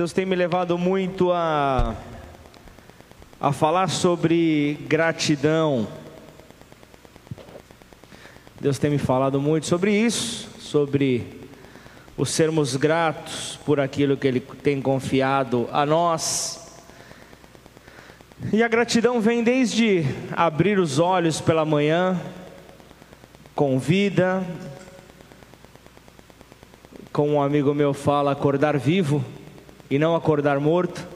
Deus tem me levado muito a, a falar sobre gratidão. Deus tem me falado muito sobre isso, sobre o sermos gratos por aquilo que Ele tem confiado a nós. E a gratidão vem desde abrir os olhos pela manhã, com vida, como um amigo meu fala, acordar vivo e não acordar morto.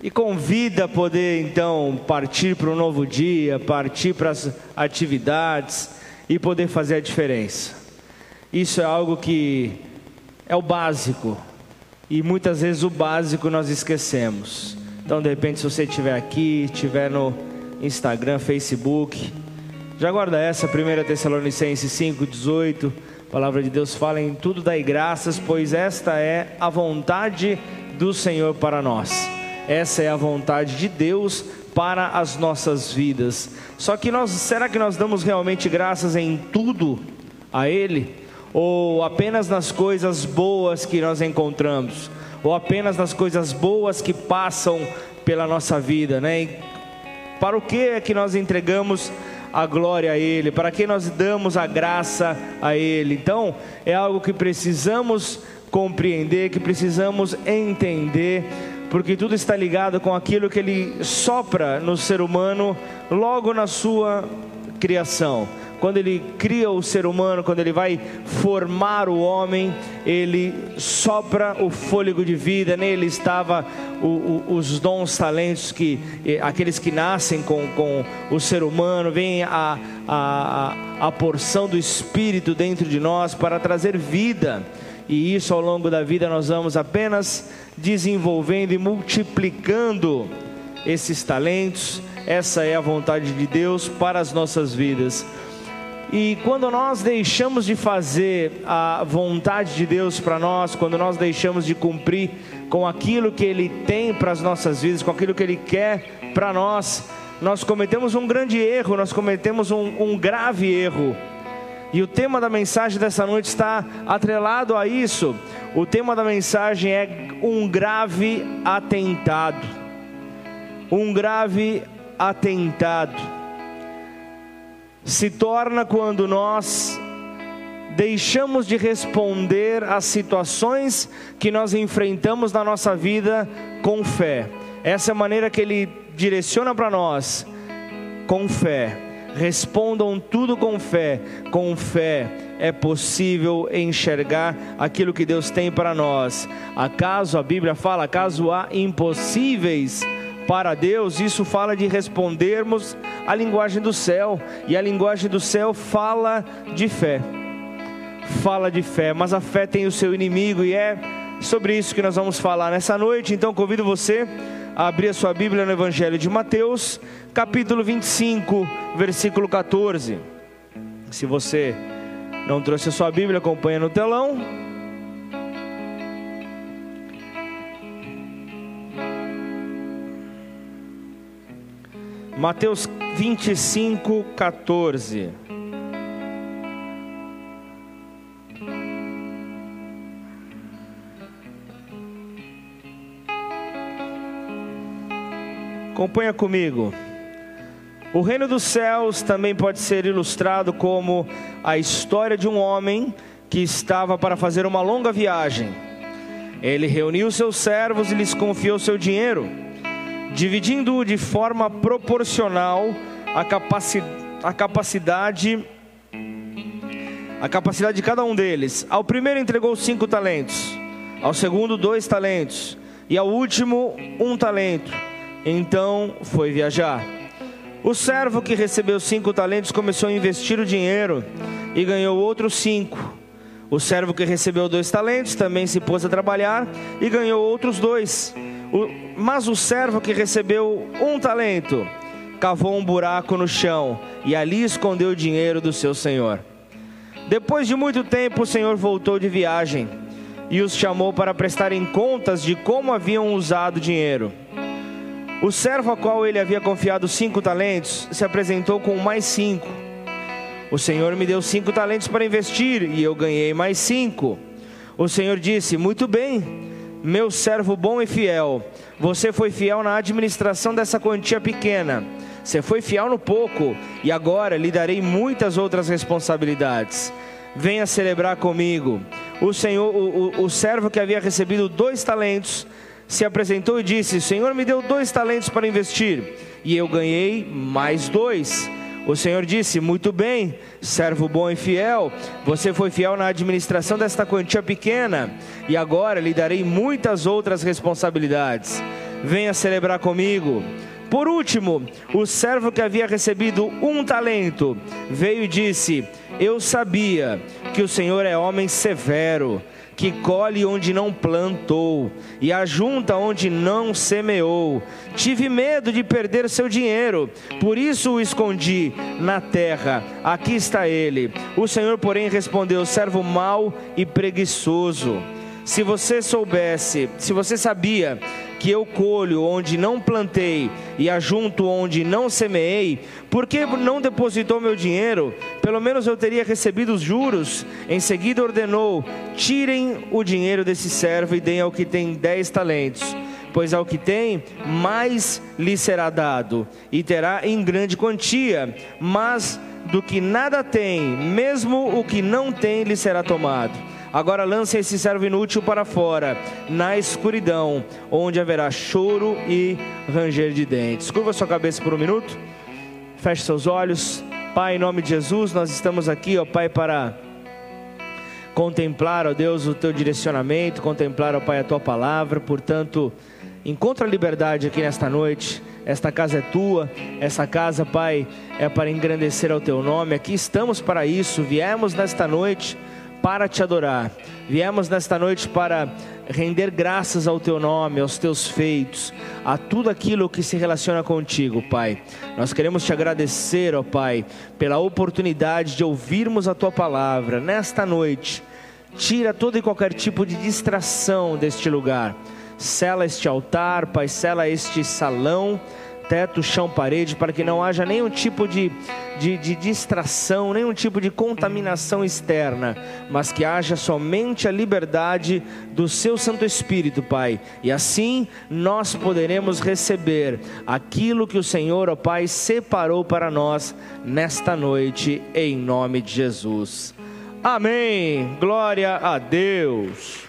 E convida a poder então partir para um novo dia, partir para as atividades e poder fazer a diferença. Isso é algo que é o básico e muitas vezes o básico nós esquecemos. Então, de repente, se você estiver aqui, estiver no Instagram, Facebook, já guarda essa, 1 Tessalonicenses 5,18 a palavra de Deus fala em tudo dai graças, pois esta é a vontade do Senhor para nós. Essa é a vontade de Deus para as nossas vidas. Só que nós, será que nós damos realmente graças em tudo a ele ou apenas nas coisas boas que nós encontramos? Ou apenas nas coisas boas que passam pela nossa vida, né? E para o que é que nós entregamos a glória a Ele, para que nós damos a graça a Ele. Então, é algo que precisamos compreender, que precisamos entender, porque tudo está ligado com aquilo que Ele sopra no ser humano logo na sua criação quando ele cria o ser humano, quando ele vai formar o homem, ele sopra o fôlego de vida, nele estava o, o, os dons, talentos que aqueles que nascem com, com o ser humano, vem a, a, a porção do Espírito dentro de nós para trazer vida. E isso ao longo da vida nós vamos apenas desenvolvendo e multiplicando esses talentos. Essa é a vontade de Deus para as nossas vidas. E quando nós deixamos de fazer a vontade de Deus para nós, quando nós deixamos de cumprir com aquilo que Ele tem para as nossas vidas, com aquilo que Ele quer para nós, nós cometemos um grande erro, nós cometemos um, um grave erro. E o tema da mensagem dessa noite está atrelado a isso. O tema da mensagem é um grave atentado. Um grave atentado se torna quando nós deixamos de responder às situações que nós enfrentamos na nossa vida com fé. Essa é a maneira que ele direciona para nós, com fé. Respondam tudo com fé. Com fé é possível enxergar aquilo que Deus tem para nós. Acaso a Bíblia fala, acaso há impossíveis? Para Deus, isso fala de respondermos a linguagem do céu, e a linguagem do céu fala de fé. Fala de fé, mas a fé tem o seu inimigo e é sobre isso que nós vamos falar nessa noite. Então convido você a abrir a sua Bíblia no Evangelho de Mateus, capítulo 25, versículo 14. Se você não trouxe a sua Bíblia, acompanha no telão. Mateus 25, 14. Acompanha comigo. O reino dos céus também pode ser ilustrado como a história de um homem que estava para fazer uma longa viagem. Ele reuniu seus servos e lhes confiou seu dinheiro dividindo-o de forma proporcional à capaci a capacidade a capacidade de cada um deles. Ao primeiro entregou cinco talentos, ao segundo dois talentos e ao último um talento. Então foi viajar. O servo que recebeu cinco talentos começou a investir o dinheiro e ganhou outros cinco. O servo que recebeu dois talentos também se pôs a trabalhar e ganhou outros dois. Mas o servo que recebeu um talento cavou um buraco no chão e ali escondeu o dinheiro do seu senhor. Depois de muito tempo, o senhor voltou de viagem e os chamou para prestarem contas de como haviam usado o dinheiro. O servo a qual ele havia confiado cinco talentos se apresentou com mais cinco. O senhor me deu cinco talentos para investir e eu ganhei mais cinco. O Senhor disse: Muito bem, meu servo bom e fiel. Você foi fiel na administração dessa quantia pequena. Você foi fiel no pouco, e agora lhe darei muitas outras responsabilidades. Venha celebrar comigo. O Senhor, o, o, o servo que havia recebido dois talentos, se apresentou e disse: Senhor me deu dois talentos para investir, e eu ganhei mais dois. O Senhor disse: Muito bem, servo bom e fiel, você foi fiel na administração desta quantia pequena, e agora lhe darei muitas outras responsabilidades. Venha celebrar comigo. Por último, o servo que havia recebido um talento veio e disse: Eu sabia que o Senhor é homem severo que colhe onde não plantou e ajunta onde não semeou. Tive medo de perder seu dinheiro, por isso o escondi na terra. Aqui está ele. O Senhor, porém, respondeu: servo mau e preguiçoso. Se você soubesse, se você sabia que eu colho onde não plantei e ajunto onde não semeei, por que não depositou meu dinheiro? Pelo menos eu teria recebido os juros. Em seguida ordenou: tirem o dinheiro desse servo e deem ao que tem dez talentos. Pois ao que tem, mais lhe será dado, e terá em grande quantia. Mas do que nada tem, mesmo o que não tem, lhe será tomado. Agora lance esse servo inútil para fora, na escuridão, onde haverá choro e ranger de dentes. Curva sua cabeça por um minuto, feche seus olhos. Pai, em nome de Jesus, nós estamos aqui, ó Pai, para contemplar, ó Deus, o teu direcionamento, contemplar, ó Pai, a tua palavra. Portanto, encontra liberdade aqui nesta noite. Esta casa é tua, essa casa, Pai, é para engrandecer ao teu nome. Aqui estamos para isso. Viemos nesta noite para te adorar. Viemos nesta noite para render graças ao teu nome, aos teus feitos, a tudo aquilo que se relaciona contigo, Pai. Nós queremos te agradecer, ó Pai, pela oportunidade de ouvirmos a tua palavra nesta noite. Tira todo e qualquer tipo de distração deste lugar. Sela este altar, Pai, sela este salão teto, chão, parede, para que não haja nenhum tipo de, de, de, distração, nenhum tipo de contaminação externa, mas que haja somente a liberdade do Seu Santo Espírito, Pai. E assim nós poderemos receber aquilo que o Senhor, ó Pai, separou para nós nesta noite, em nome de Jesus. Amém. Glória a Deus.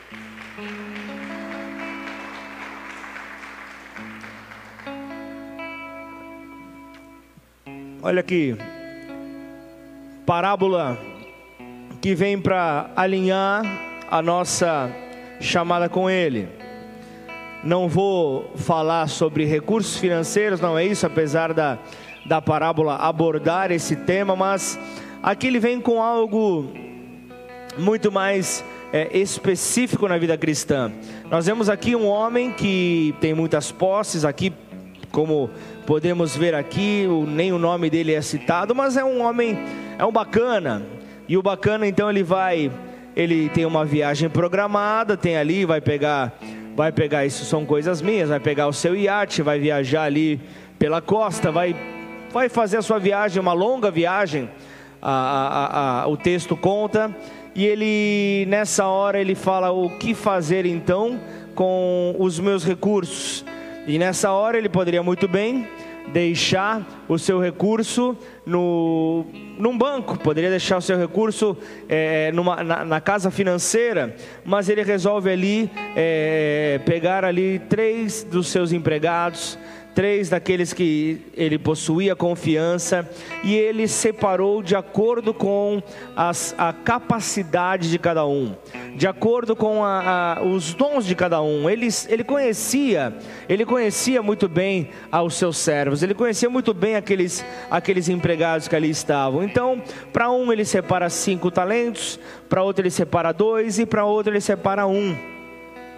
Olha aqui, parábola que vem para alinhar a nossa chamada com Ele. Não vou falar sobre recursos financeiros, não é isso, apesar da, da parábola abordar esse tema, mas aqui ele vem com algo muito mais é, específico na vida cristã. Nós vemos aqui um homem que tem muitas posses, aqui como podemos ver aqui, nem o nome dele é citado, mas é um homem, é um bacana. E o bacana então ele vai, ele tem uma viagem programada, tem ali, vai pegar, vai pegar isso são coisas minhas, vai pegar o seu iate, vai viajar ali pela costa, vai, vai fazer a sua viagem, uma longa viagem. A, a, a, o texto conta e ele nessa hora ele fala o que fazer então com os meus recursos. E nessa hora ele poderia muito bem deixar o seu recurso no, num banco, poderia deixar o seu recurso é, numa, na, na, casa financeira, mas ele resolve ali é, pegar ali três dos seus empregados, três daqueles que ele possuía confiança, e ele separou de acordo com as, a capacidade de cada um, de acordo com a, a, os dons de cada um. Ele, ele conhecia, ele conhecia muito bem aos seus servos, ele conhecia muito bem aqueles, aqueles empregados que ali estavam. Então, para um ele separa cinco talentos, para outro ele separa dois, e para outro ele separa um.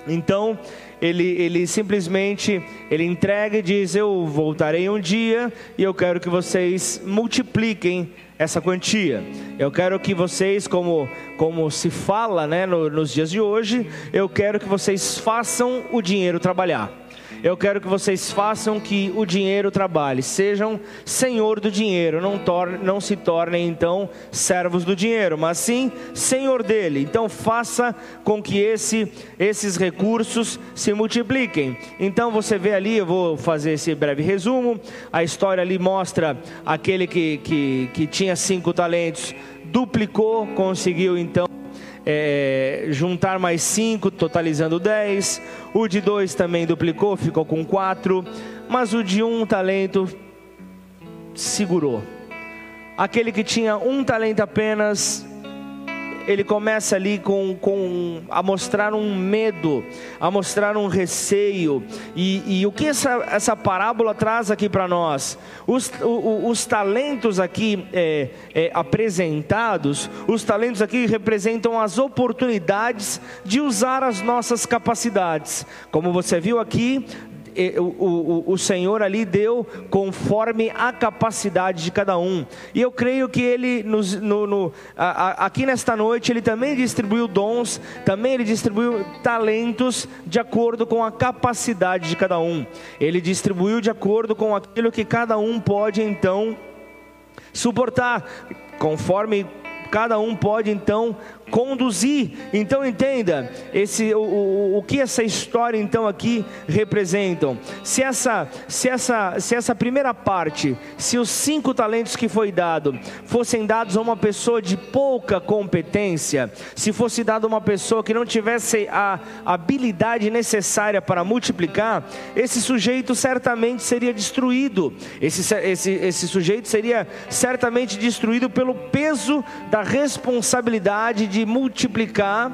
Então, ele, ele simplesmente ele entrega e diz: Eu voltarei um dia e eu quero que vocês multipliquem essa quantia. Eu quero que vocês, como, como se fala né, no, nos dias de hoje, eu quero que vocês façam o dinheiro trabalhar. Eu quero que vocês façam que o dinheiro trabalhe, sejam senhor do dinheiro, não, torne, não se tornem então servos do dinheiro, mas sim senhor dele. Então faça com que esse, esses recursos se multipliquem. Então você vê ali, eu vou fazer esse breve resumo. A história ali mostra aquele que, que, que tinha cinco talentos, duplicou, conseguiu então é, juntar mais cinco, totalizando dez. O de dois também duplicou, ficou com quatro. Mas o de um talento segurou. Aquele que tinha um talento apenas ele começa ali com, com a mostrar um medo, a mostrar um receio. E, e o que essa, essa parábola traz aqui para nós? Os, o, os talentos aqui é, é, apresentados, os talentos aqui representam as oportunidades de usar as nossas capacidades. Como você viu aqui, o, o, o Senhor ali deu conforme a capacidade de cada um. E eu creio que Ele, nos, no, no, a, a, aqui nesta noite, Ele também distribuiu dons, também Ele distribuiu talentos de acordo com a capacidade de cada um. Ele distribuiu de acordo com aquilo que cada um pode então suportar, conforme cada um pode então conduzir. Então entenda esse o, o, o que essa história então aqui representam. Se essa se essa se essa primeira parte, se os cinco talentos que foi dado fossem dados a uma pessoa de pouca competência, se fosse dado a uma pessoa que não tivesse a habilidade necessária para multiplicar, esse sujeito certamente seria destruído. Esse esse esse sujeito seria certamente destruído pelo peso da responsabilidade de de multiplicar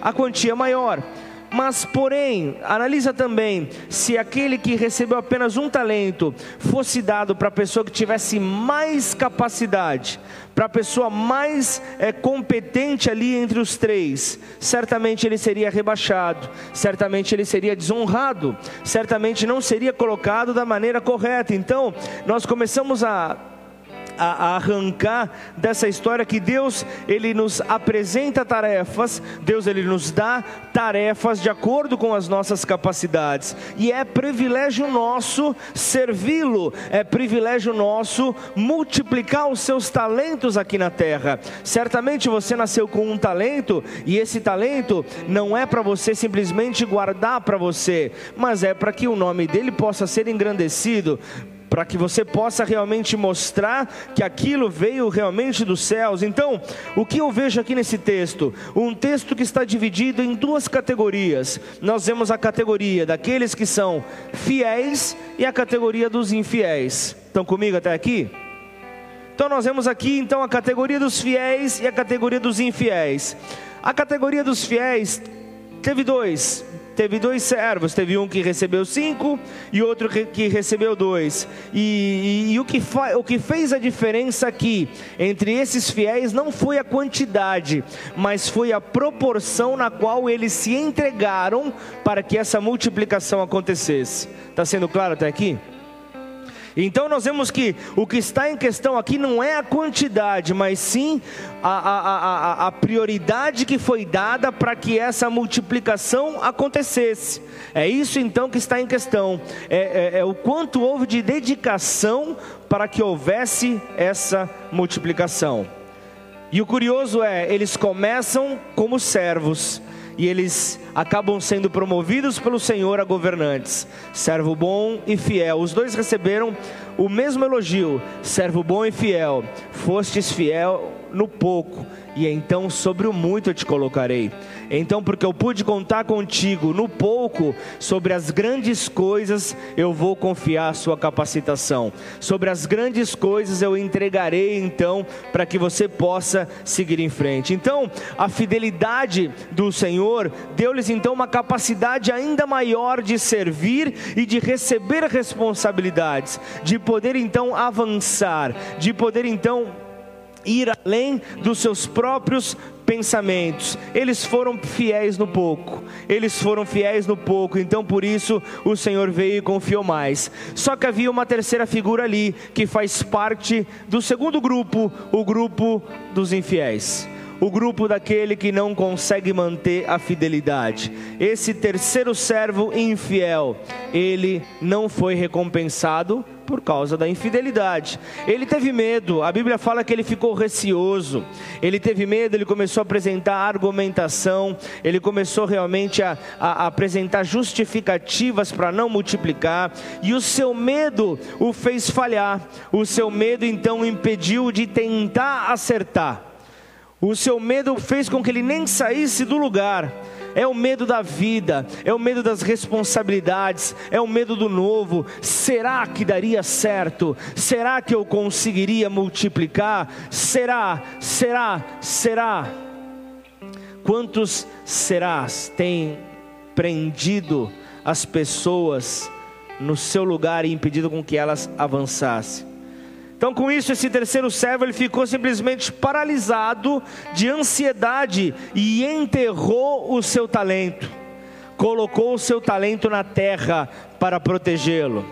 a quantia maior. Mas, porém, analisa também se aquele que recebeu apenas um talento fosse dado para a pessoa que tivesse mais capacidade, para a pessoa mais é, competente ali entre os três, certamente ele seria rebaixado, certamente ele seria desonrado, certamente não seria colocado da maneira correta. Então, nós começamos a a, arrancar dessa história que Deus ele nos apresenta tarefas, Deus ele nos dá tarefas de acordo com as nossas capacidades e é privilégio nosso servi-lo, é privilégio nosso multiplicar os seus talentos aqui na terra. Certamente você nasceu com um talento e esse talento não é para você simplesmente guardar para você, mas é para que o nome dele possa ser engrandecido para que você possa realmente mostrar que aquilo veio realmente dos céus. Então, o que eu vejo aqui nesse texto? Um texto que está dividido em duas categorias. Nós vemos a categoria daqueles que são fiéis e a categoria dos infiéis. Estão comigo até aqui? Então nós vemos aqui então a categoria dos fiéis e a categoria dos infiéis. A categoria dos fiéis teve dois, teve dois servos, teve um que recebeu cinco e outro que recebeu dois. E, e, e o, que o que fez a diferença aqui entre esses fiéis não foi a quantidade, mas foi a proporção na qual eles se entregaram para que essa multiplicação acontecesse. Está sendo claro até aqui? Então nós vemos que o que está em questão aqui não é a quantidade, mas sim a, a, a, a prioridade que foi dada para que essa multiplicação acontecesse. É isso então que está em questão. É, é, é o quanto houve de dedicação para que houvesse essa multiplicação. E o curioso é, eles começam como servos e eles acabam sendo promovidos pelo Senhor a governantes. Servo bom e fiel. Os dois receberam o mesmo elogio: servo bom e fiel. Fostes fiel no pouco, e então sobre o muito eu te colocarei. Então, porque eu pude contar contigo no pouco, sobre as grandes coisas eu vou confiar a sua capacitação. Sobre as grandes coisas eu entregarei então para que você possa seguir em frente. Então, a fidelidade do Senhor deu-lhes então uma capacidade ainda maior de servir e de receber responsabilidades, de poder então avançar, de poder então ir além dos seus próprios pensamentos. Eles foram fiéis no pouco. Eles foram fiéis no pouco. Então por isso o Senhor veio e confiou mais. Só que havia uma terceira figura ali que faz parte do segundo grupo, o grupo dos infiéis. O grupo daquele que não consegue manter a fidelidade. Esse terceiro servo infiel, ele não foi recompensado por causa da infidelidade. Ele teve medo, a Bíblia fala que ele ficou receoso, ele teve medo, ele começou a apresentar argumentação, ele começou realmente a, a, a apresentar justificativas para não multiplicar, e o seu medo o fez falhar, o seu medo então impediu de tentar acertar. O seu medo fez com que ele nem saísse do lugar é o medo da vida, é o medo das responsabilidades, é o medo do novo. Será que daria certo? Será que eu conseguiria multiplicar? Será? Será? Será? Quantos serás têm prendido as pessoas no seu lugar e impedido com que elas avançassem? Então, com isso, esse terceiro servo ele ficou simplesmente paralisado de ansiedade e enterrou o seu talento, colocou o seu talento na terra para protegê-lo.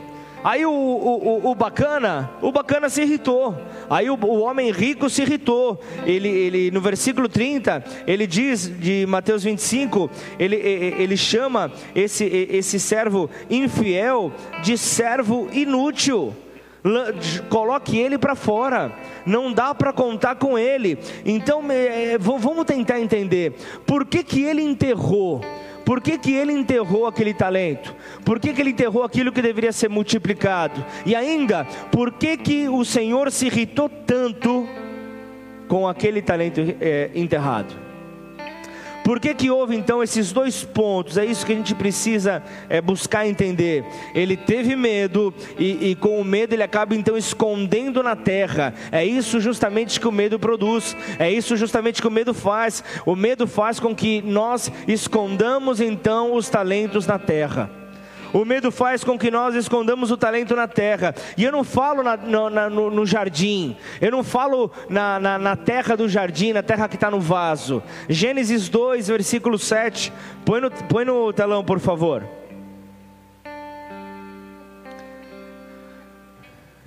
Aí o, o, o, bacana, o bacana se irritou. Aí o, o, homem rico se irritou. Ele, ele, no versículo 30, ele diz de Mateus 25, ele, ele chama esse, esse servo infiel de servo inútil coloque ele para fora, não dá para contar com ele. Então é, vamos tentar entender por que, que ele enterrou. Por que, que ele enterrou aquele talento? Por que, que ele enterrou aquilo que deveria ser multiplicado? E ainda, por que, que o Senhor se irritou tanto com aquele talento é, enterrado? Por que, que houve então esses dois pontos? É isso que a gente precisa é, buscar entender. Ele teve medo e, e, com o medo ele acaba então escondendo na terra. É isso justamente que o medo produz. É isso justamente que o medo faz. O medo faz com que nós escondamos então os talentos na terra. O medo faz com que nós escondamos o talento na terra. E eu não falo na, no, na, no, no, jardim, eu não falo na, na, na terra do jardim, na terra que está no vaso. Gênesis 2, versículo 7. Põe no, põe no telão, por favor.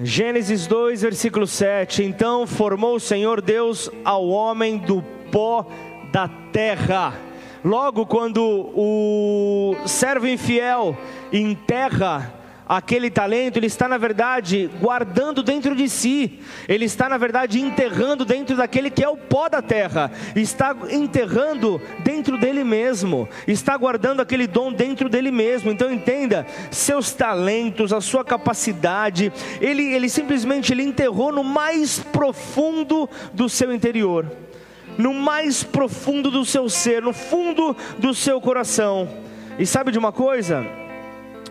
Gênesis 2, versículo 7. Então formou o Senhor Deus ao homem do pó da terra Logo, quando o servo infiel enterra aquele talento, ele está na verdade guardando dentro de si, ele está na verdade enterrando dentro daquele que é o pó da terra, está enterrando dentro dele mesmo, está guardando aquele dom dentro dele mesmo. Então entenda, seus talentos, a sua capacidade, ele, ele simplesmente ele enterrou no mais profundo do seu interior no mais profundo do seu ser, no fundo do seu coração. E sabe de uma coisa?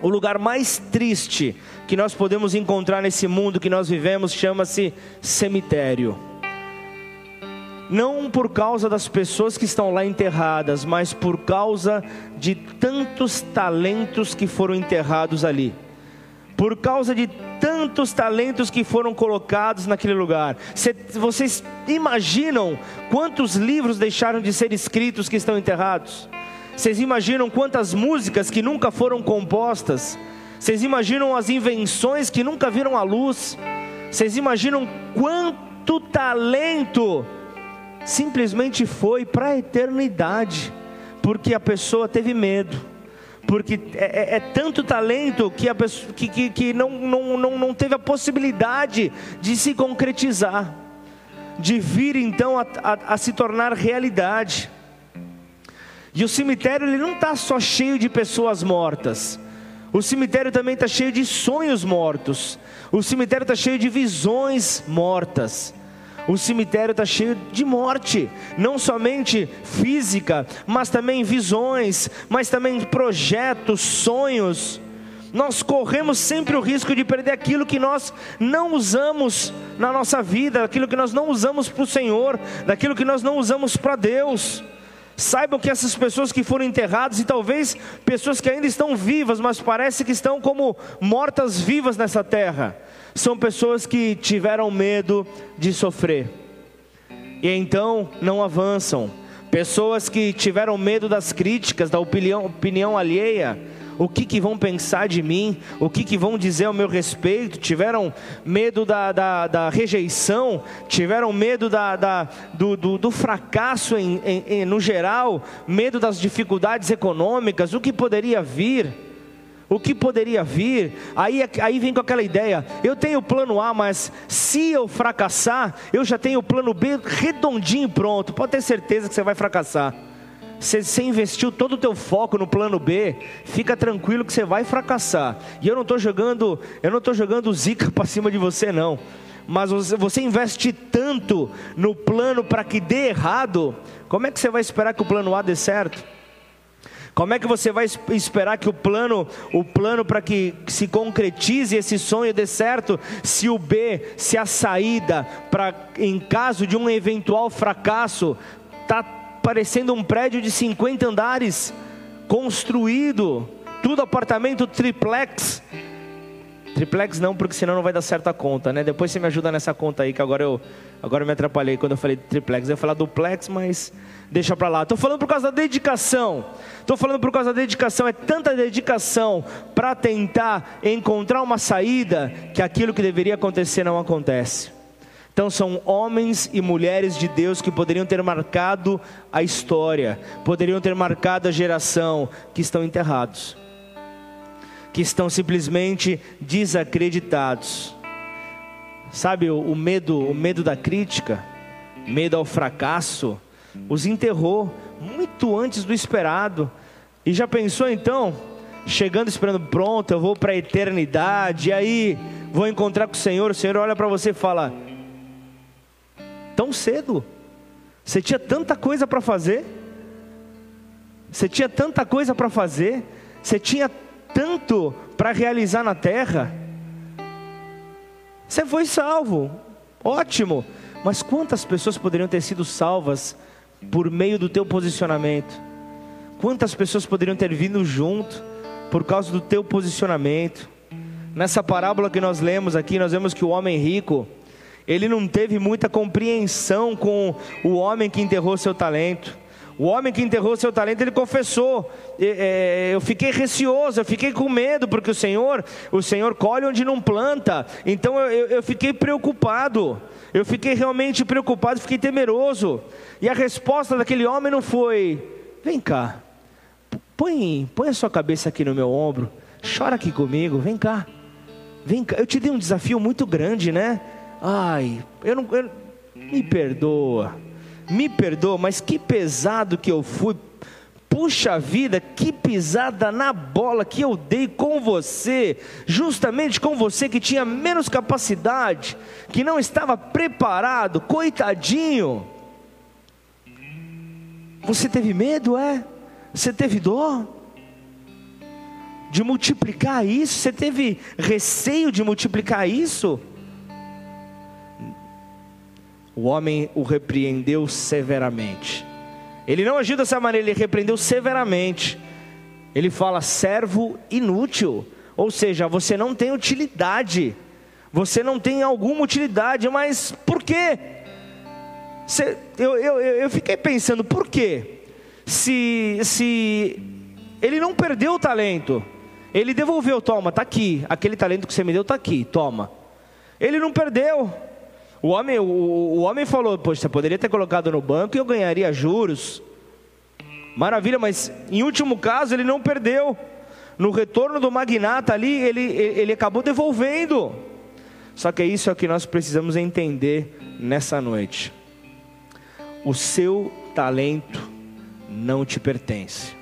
O lugar mais triste que nós podemos encontrar nesse mundo que nós vivemos chama-se cemitério. Não por causa das pessoas que estão lá enterradas, mas por causa de tantos talentos que foram enterrados ali por causa de tantos talentos que foram colocados naquele lugar. Vocês imaginam quantos livros deixaram de ser escritos que estão enterrados? Vocês imaginam quantas músicas que nunca foram compostas? Vocês imaginam as invenções que nunca viram a luz? Vocês imaginam quanto talento simplesmente foi para a eternidade, porque a pessoa teve medo porque é, é, é, tanto talento que, a pessoa, que, que, que não, não, não, não teve a possibilidade de se concretizar, de vir então a, a, a se tornar realidade. E o cemitério ele não está só cheio de pessoas mortas, o cemitério também está cheio de sonhos mortos, o cemitério está cheio de visões mortas. O cemitério está cheio de morte, não somente física, mas também visões, mas também projetos, sonhos. Nós corremos sempre o risco de perder aquilo que nós não usamos na nossa vida, aquilo que nós não usamos para o Senhor, daquilo que nós não usamos para Deus. Saibam que essas pessoas que foram enterradas, e talvez pessoas que ainda estão vivas, mas parece que estão como mortas vivas nessa terra, são pessoas que tiveram medo de sofrer. E então não avançam. Pessoas que tiveram medo das críticas, da opinião, opinião alheia, o que, que vão pensar de mim, o que, que vão dizer ao meu respeito, tiveram medo da, da, da rejeição, tiveram medo da, da do, do, do, fracasso em, em, em, no geral, medo das dificuldades econômicas, o que poderia vir. O que poderia vir? Aí, aí vem com aquela ideia: eu tenho o plano A, mas se eu fracassar, eu já tenho o plano B redondinho pronto. Pode ter certeza que você vai fracassar. Você, você investiu todo o teu foco no plano B, fica tranquilo que você vai fracassar. E eu não estou jogando, eu não estou jogando zica para cima de você não. Mas você, você investe tanto no plano para que dê errado, como é que você vai esperar que o plano A dê certo? Como é que você vai esperar que o plano, o plano para que se concretize esse sonho dê certo, se o B, se a saída para em caso de um eventual fracasso tá parecendo um prédio de 50 andares, construído, tudo apartamento triplex. Triplex não, porque senão não vai dar certo a conta, né? Depois você me ajuda nessa conta aí, que agora eu, agora eu me atrapalhei quando eu falei triplex. Eu ia falar duplex, mas deixa para lá. Estou falando por causa da dedicação. Estou falando por causa da dedicação. É tanta dedicação para tentar encontrar uma saída que aquilo que deveria acontecer não acontece. Então são homens e mulheres de Deus que poderiam ter marcado a história, poderiam ter marcado a geração, que estão enterrados, que estão simplesmente desacreditados. Sabe o, medo, o medo da crítica, medo ao fracasso, os enterrou muito antes do esperado. E já pensou então, chegando esperando pronto, eu vou para a eternidade, e aí vou encontrar com o Senhor, o Senhor olha para você e fala: tão cedo? Você tinha tanta coisa para fazer? Você tinha tanta coisa para fazer? Você tinha tanto para realizar na terra? Você foi salvo, ótimo. Mas quantas pessoas poderiam ter sido salvas por meio do teu posicionamento? Quantas pessoas poderiam ter vindo junto por causa do teu posicionamento? Nessa parábola que nós lemos aqui, nós vemos que o homem rico, ele não teve muita compreensão com o homem que enterrou seu talento. O homem que enterrou seu talento, ele confessou. É, eu fiquei receoso, eu fiquei com medo, porque o Senhor, o Senhor colhe onde não planta. Então eu, fiquei preocupado. Eu fiquei realmente preocupado, fiquei temeroso. E a resposta daquele homem não foi: vem cá, põe, põe a sua cabeça aqui no meu ombro, chora aqui comigo, vem cá, vem cá. Eu te dei um desafio muito grande, né? Ai, eu não. Eu, me perdoa, me perdoa, mas que pesado que eu fui. Puxa vida, que pisada na bola que eu dei com você, justamente com você que tinha menos capacidade, que não estava preparado, coitadinho. Você teve medo, é? Você teve dó? De multiplicar isso? Você teve receio de multiplicar isso? O homem o repreendeu severamente. Ele não agiu dessa maneira, ele repreendeu severamente. Ele fala servo inútil, ou seja, você não tem utilidade, você não tem alguma utilidade, mas por quê? Você, eu, eu, eu fiquei pensando, por quê? Se, se ele não perdeu o talento, ele devolveu, toma, está aqui, aquele talento que você me deu está aqui, toma. Ele não perdeu, o homem, o, o homem falou: Poxa, poderia ter colocado no banco e eu ganharia juros. Maravilha, mas em último caso ele não perdeu. No retorno do magnata ali, ele, ele acabou devolvendo. Só que isso é o que nós precisamos entender nessa noite. O seu talento não te pertence.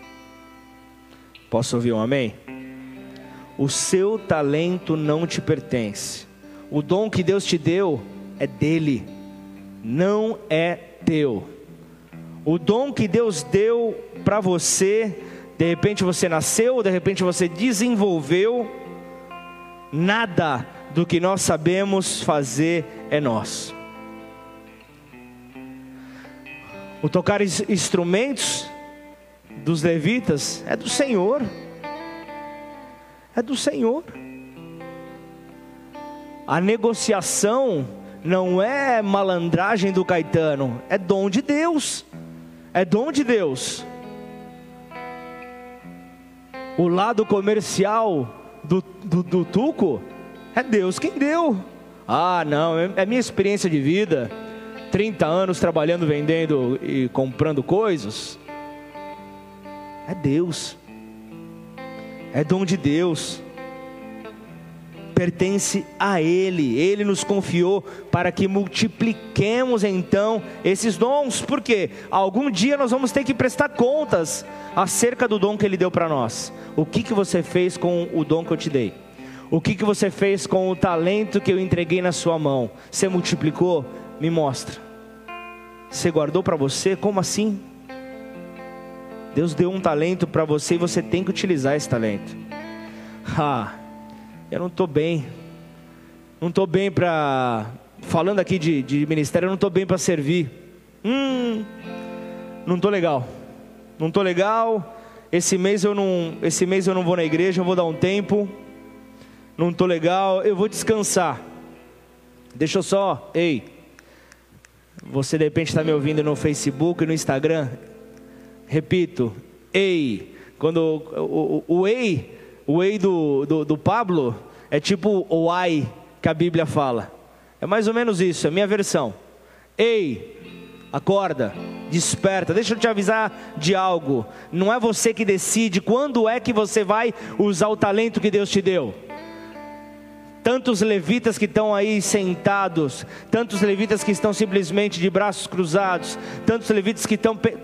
Posso ouvir um amém? O seu talento não te pertence. O dom que Deus te deu é dele, não é teu. O dom que Deus deu para você, de repente você nasceu, de repente você desenvolveu, nada do que nós sabemos fazer é nosso. O tocar instrumentos dos levitas é do Senhor, é do Senhor. A negociação não é malandragem do Caetano, é dom de Deus. É dom de Deus. O lado comercial do, do, do Tuco é Deus quem deu. Ah, não, é, é minha experiência de vida. 30 anos trabalhando, vendendo e comprando coisas. É Deus. É dom de Deus pertence a Ele. Ele nos confiou para que multipliquemos então esses dons, porque algum dia nós vamos ter que prestar contas acerca do dom que Ele deu para nós. O que, que você fez com o dom que eu te dei? O que, que você fez com o talento que eu entreguei na sua mão? Você multiplicou? Me mostra. Você guardou para você? Como assim? Deus deu um talento para você e você tem que utilizar esse talento. Ah, eu não estou bem. Não estou bem para. Falando aqui de, de ministério, eu não estou bem para servir. Hum, não estou legal. Não estou legal. Esse mês eu não, esse mês eu não vou na igreja, eu vou dar um tempo. Não estou legal, eu vou descansar. Deixa eu só, ei. Você de repente está me ouvindo no Facebook, no Instagram. Repito, ei. Quando o, o, o ei o ei do, do, do Pablo é tipo o ai que a Bíblia fala. É mais ou menos isso, é a minha versão. Ei, acorda, desperta. Deixa eu te avisar de algo. Não é você que decide quando é que você vai usar o talento que Deus te deu. Tantos levitas que estão aí sentados, tantos levitas que estão simplesmente de braços cruzados, tantos levitas que estão pe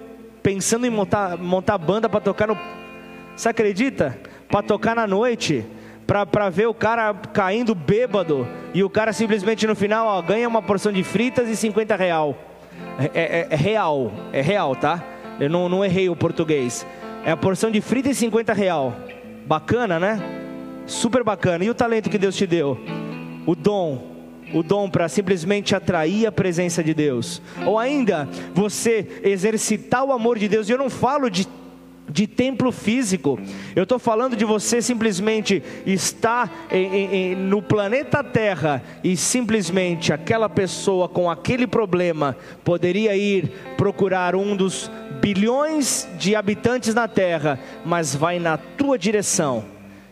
pensando em montar, montar banda para tocar no. Você acredita? Para tocar na noite, para ver o cara caindo bêbado e o cara simplesmente no final ó, ganha uma porção de fritas e 50 real. É, é, é real, é real, tá? Eu não, não errei o português. É a porção de fritas e 50 real. Bacana, né? Super bacana. E o talento que Deus te deu? O dom, o dom para simplesmente atrair a presença de Deus, ou ainda você exercitar o amor de Deus. E eu não falo de de templo físico. Eu estou falando de você simplesmente estar em, em, no planeta Terra e simplesmente aquela pessoa com aquele problema poderia ir procurar um dos bilhões de habitantes na Terra, mas vai na tua direção.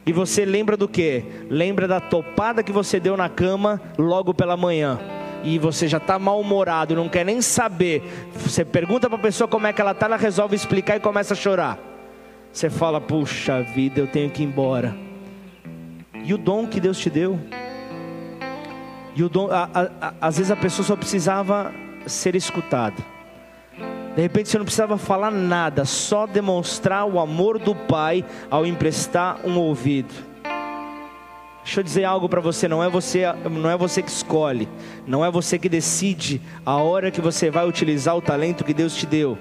E você lembra do que? Lembra da topada que você deu na cama logo pela manhã e você já está mal-humorado, não quer nem saber, você pergunta para a pessoa como é que ela está, ela resolve explicar e começa a chorar. Você fala, puxa vida, eu tenho que ir embora. E o dom que Deus te deu? E o dom, a, a, a, às vezes a pessoa só precisava ser escutada. De repente você não precisava falar nada, só demonstrar o amor do Pai ao emprestar um ouvido. Deixa eu dizer algo para você, não é você, não é você que escolhe, não é você que decide a hora que você vai utilizar o talento que Deus te deu.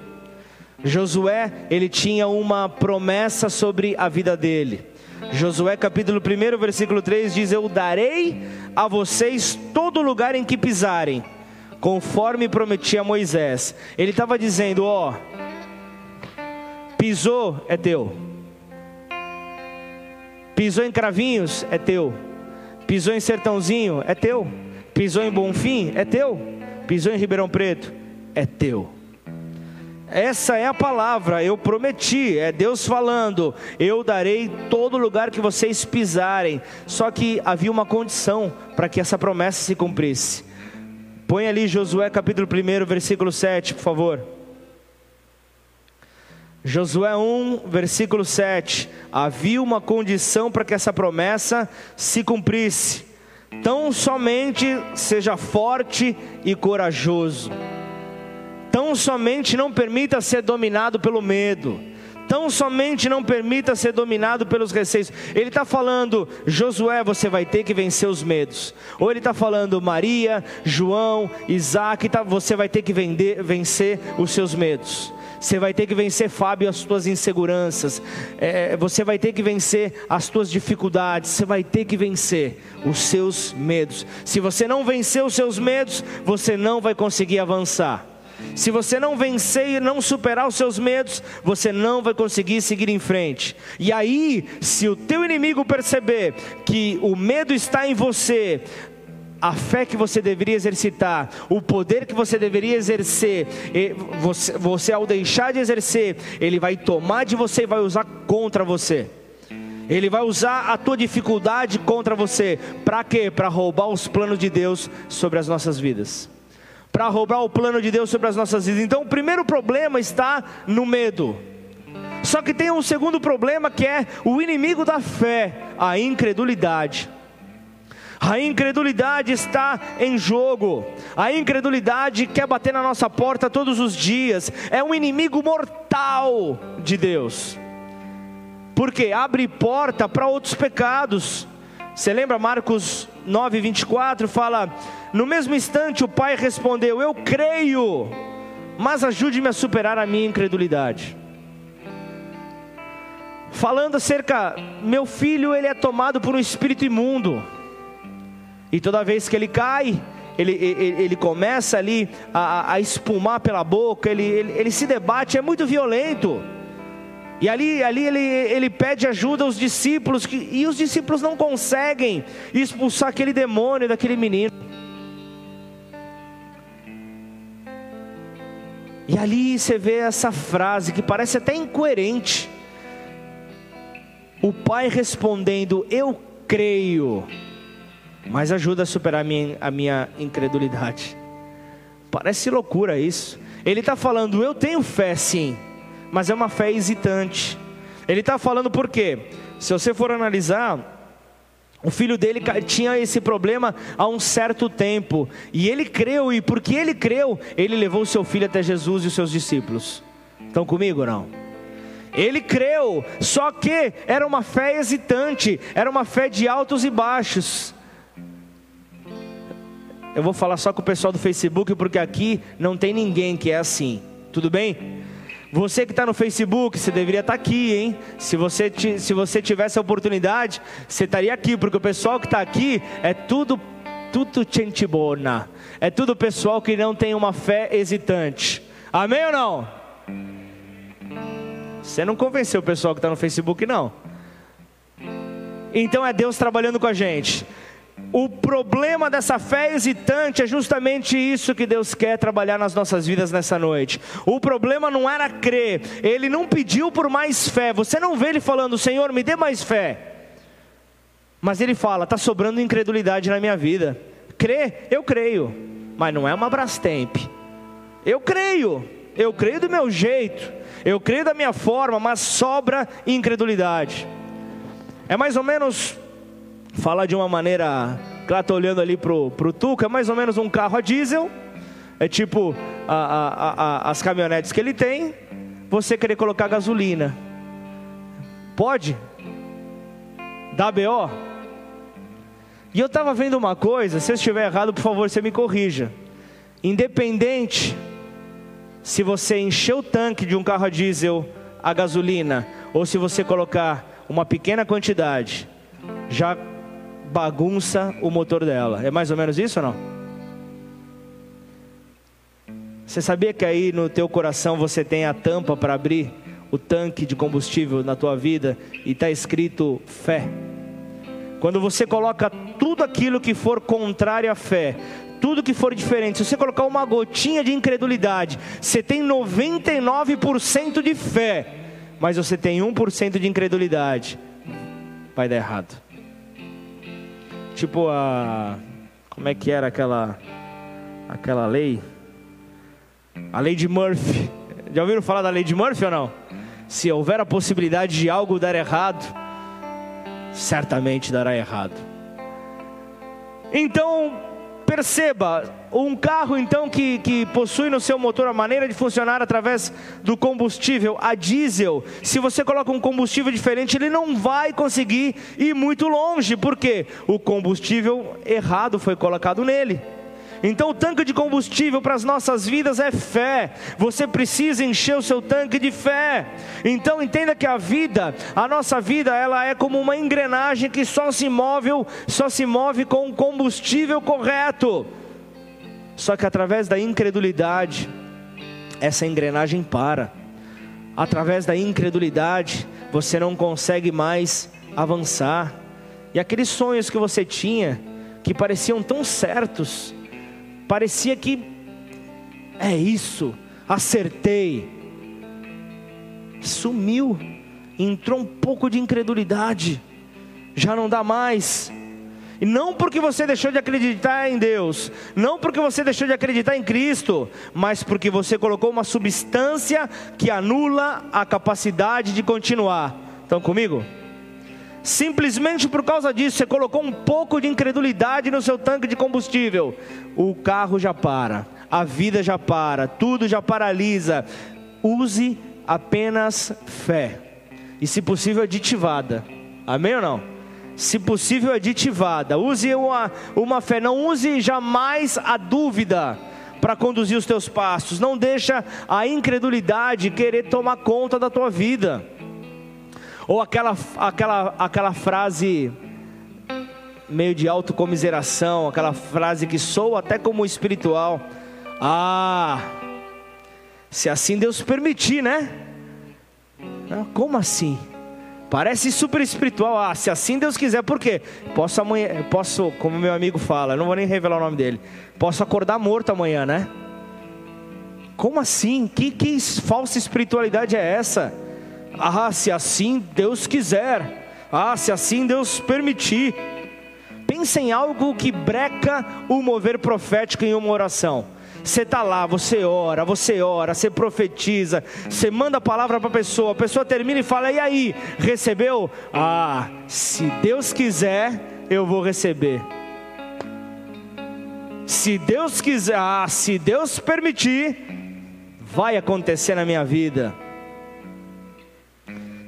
Josué, ele tinha uma promessa sobre a vida dele. Josué capítulo 1, versículo 3 diz: Eu darei a vocês todo lugar em que pisarem, conforme prometi a Moisés. Ele estava dizendo: Ó, pisou é teu, pisou em Cravinhos é teu, pisou em Sertãozinho é teu, pisou em Bonfim é teu, pisou em Ribeirão Preto é teu. Essa é a palavra, eu prometi, é Deus falando: eu darei todo lugar que vocês pisarem. Só que havia uma condição para que essa promessa se cumprisse. Põe ali Josué capítulo 1, versículo 7, por favor. Josué 1, versículo 7. Havia uma condição para que essa promessa se cumprisse. Tão somente seja forte e corajoso. Tão somente não permita ser dominado pelo medo. Tão somente não permita ser dominado pelos receios. Ele está falando, Josué, você vai ter que vencer os medos. Ou ele está falando, Maria, João, Isaac, tá, você vai ter que vender, vencer os seus medos. Você vai ter que vencer, Fábio, as tuas inseguranças. É, você vai ter que vencer as tuas dificuldades. Você vai ter que vencer os seus medos. Se você não vencer os seus medos, você não vai conseguir avançar. Se você não vencer e não superar os seus medos, você não vai conseguir seguir em frente. E aí, se o teu inimigo perceber que o medo está em você, a fé que você deveria exercitar, o poder que você deveria exercer, você, você ao deixar de exercer, ele vai tomar de você e vai usar contra você. Ele vai usar a tua dificuldade contra você. Para quê? Para roubar os planos de Deus sobre as nossas vidas. Para roubar o plano de Deus sobre as nossas vidas. Então, o primeiro problema está no medo. Só que tem um segundo problema que é o inimigo da fé, a incredulidade. A incredulidade está em jogo. A incredulidade quer bater na nossa porta todos os dias. É um inimigo mortal de Deus. Porque abre porta para outros pecados. Você lembra Marcos 9, 24? Fala: No mesmo instante o pai respondeu: Eu creio, mas ajude-me a superar a minha incredulidade falando acerca, meu filho ele é tomado por um espírito imundo. E toda vez que ele cai, ele, ele, ele começa ali a, a, espumar pela boca, ele, ele, ele se debate, é muito violento. E ali, ali ele, ele pede ajuda aos discípulos, que, e os discípulos não conseguem expulsar aquele demônio daquele menino. E ali você vê essa frase que parece até incoerente. O pai respondendo: Eu creio, mas ajuda a superar a minha, a minha incredulidade. Parece loucura isso. Ele está falando: Eu tenho fé sim, mas é uma fé hesitante. Ele está falando por quê? Se você for analisar, o filho dele tinha esse problema há um certo tempo, e ele creu, e porque ele creu, ele levou seu filho até Jesus e os seus discípulos. Estão comigo ou não? Ele creu, só que era uma fé hesitante, era uma fé de altos e baixos. Eu vou falar só com o pessoal do Facebook, porque aqui não tem ninguém que é assim, tudo bem? Você que está no Facebook, você deveria estar tá aqui, hein? Se você, se você tivesse a oportunidade, você estaria aqui, porque o pessoal que está aqui é tudo, tudo gente bona, é tudo pessoal que não tem uma fé hesitante. Amém ou não? Você não convenceu o pessoal que está no Facebook, não. Então é Deus trabalhando com a gente. O problema dessa fé hesitante é justamente isso que Deus quer trabalhar nas nossas vidas nessa noite. O problema não era crer, ele não pediu por mais fé. Você não vê ele falando, Senhor, me dê mais fé. Mas ele fala, está sobrando incredulidade na minha vida. Crê, eu creio, mas não é uma Brastemp. Eu creio, eu creio do meu jeito. Eu creio da minha forma, mas sobra incredulidade. É mais ou menos, falar de uma maneira, claro, estou olhando ali para o Tuca, é mais ou menos um carro a diesel, é tipo a, a, a, as caminhonetes que ele tem, você querer colocar gasolina. Pode? Dá BO? E eu estava vendo uma coisa, se eu estiver errado, por favor, você me corrija. Independente se você encher o tanque de um carro a diesel a gasolina, ou se você colocar uma pequena quantidade, já bagunça o motor dela. É mais ou menos isso ou não? Você sabia que aí no teu coração você tem a tampa para abrir o tanque de combustível na tua vida e está escrito fé? Quando você coloca tudo aquilo que for contrário à fé, tudo que for diferente, se você colocar uma gotinha de incredulidade, você tem 99% de fé, mas você tem 1% de incredulidade, vai dar errado. Tipo a. Como é que era aquela. Aquela lei? A lei de Murphy. Já ouviram falar da lei de Murphy ou não? Se houver a possibilidade de algo dar errado, certamente dará errado. Então, Perceba, um carro então que, que possui no seu motor a maneira de funcionar através do combustível a diesel, se você coloca um combustível diferente, ele não vai conseguir ir muito longe, porque o combustível errado foi colocado nele. Então, o tanque de combustível para as nossas vidas é fé. Você precisa encher o seu tanque de fé. Então, entenda que a vida, a nossa vida, ela é como uma engrenagem que só se move, só se move com o combustível correto. Só que através da incredulidade, essa engrenagem para. Através da incredulidade, você não consegue mais avançar. E aqueles sonhos que você tinha, que pareciam tão certos, parecia que é isso, acertei. Sumiu. entrou um pouco de incredulidade, já não dá mais. E não porque você deixou de acreditar em Deus, não porque você deixou de acreditar em Cristo, mas porque você colocou uma substância que anula a capacidade de continuar. Estão comigo? Simplesmente por causa disso, você colocou um pouco de incredulidade no seu tanque de combustível. O carro já para, a vida já para, tudo já paralisa. Use apenas fé. E se possível, aditivada. Amém ou não? Se possível, aditivada. Use uma, uma fé, não use jamais a dúvida para conduzir os teus passos. Não deixa a incredulidade querer tomar conta da tua vida. Ou aquela, aquela, aquela frase meio de autocomiseração, aquela frase que soa até como espiritual. Ah, se assim Deus permitir, né? Ah, como assim? Parece super espiritual. Ah, se assim Deus quiser, por quê? Posso amanhã, posso, como meu amigo fala, não vou nem revelar o nome dele. Posso acordar morto amanhã, né? Como assim? Que, que falsa espiritualidade é essa? Ah, se assim Deus quiser. Ah, se assim Deus permitir. Pensa em algo que breca o mover profético em uma oração. Você está lá, você ora, você ora, você profetiza, você manda a palavra para a pessoa, a pessoa termina e fala: E aí, recebeu? Ah, se Deus quiser, eu vou receber. Se Deus quiser, ah, se Deus permitir, vai acontecer na minha vida.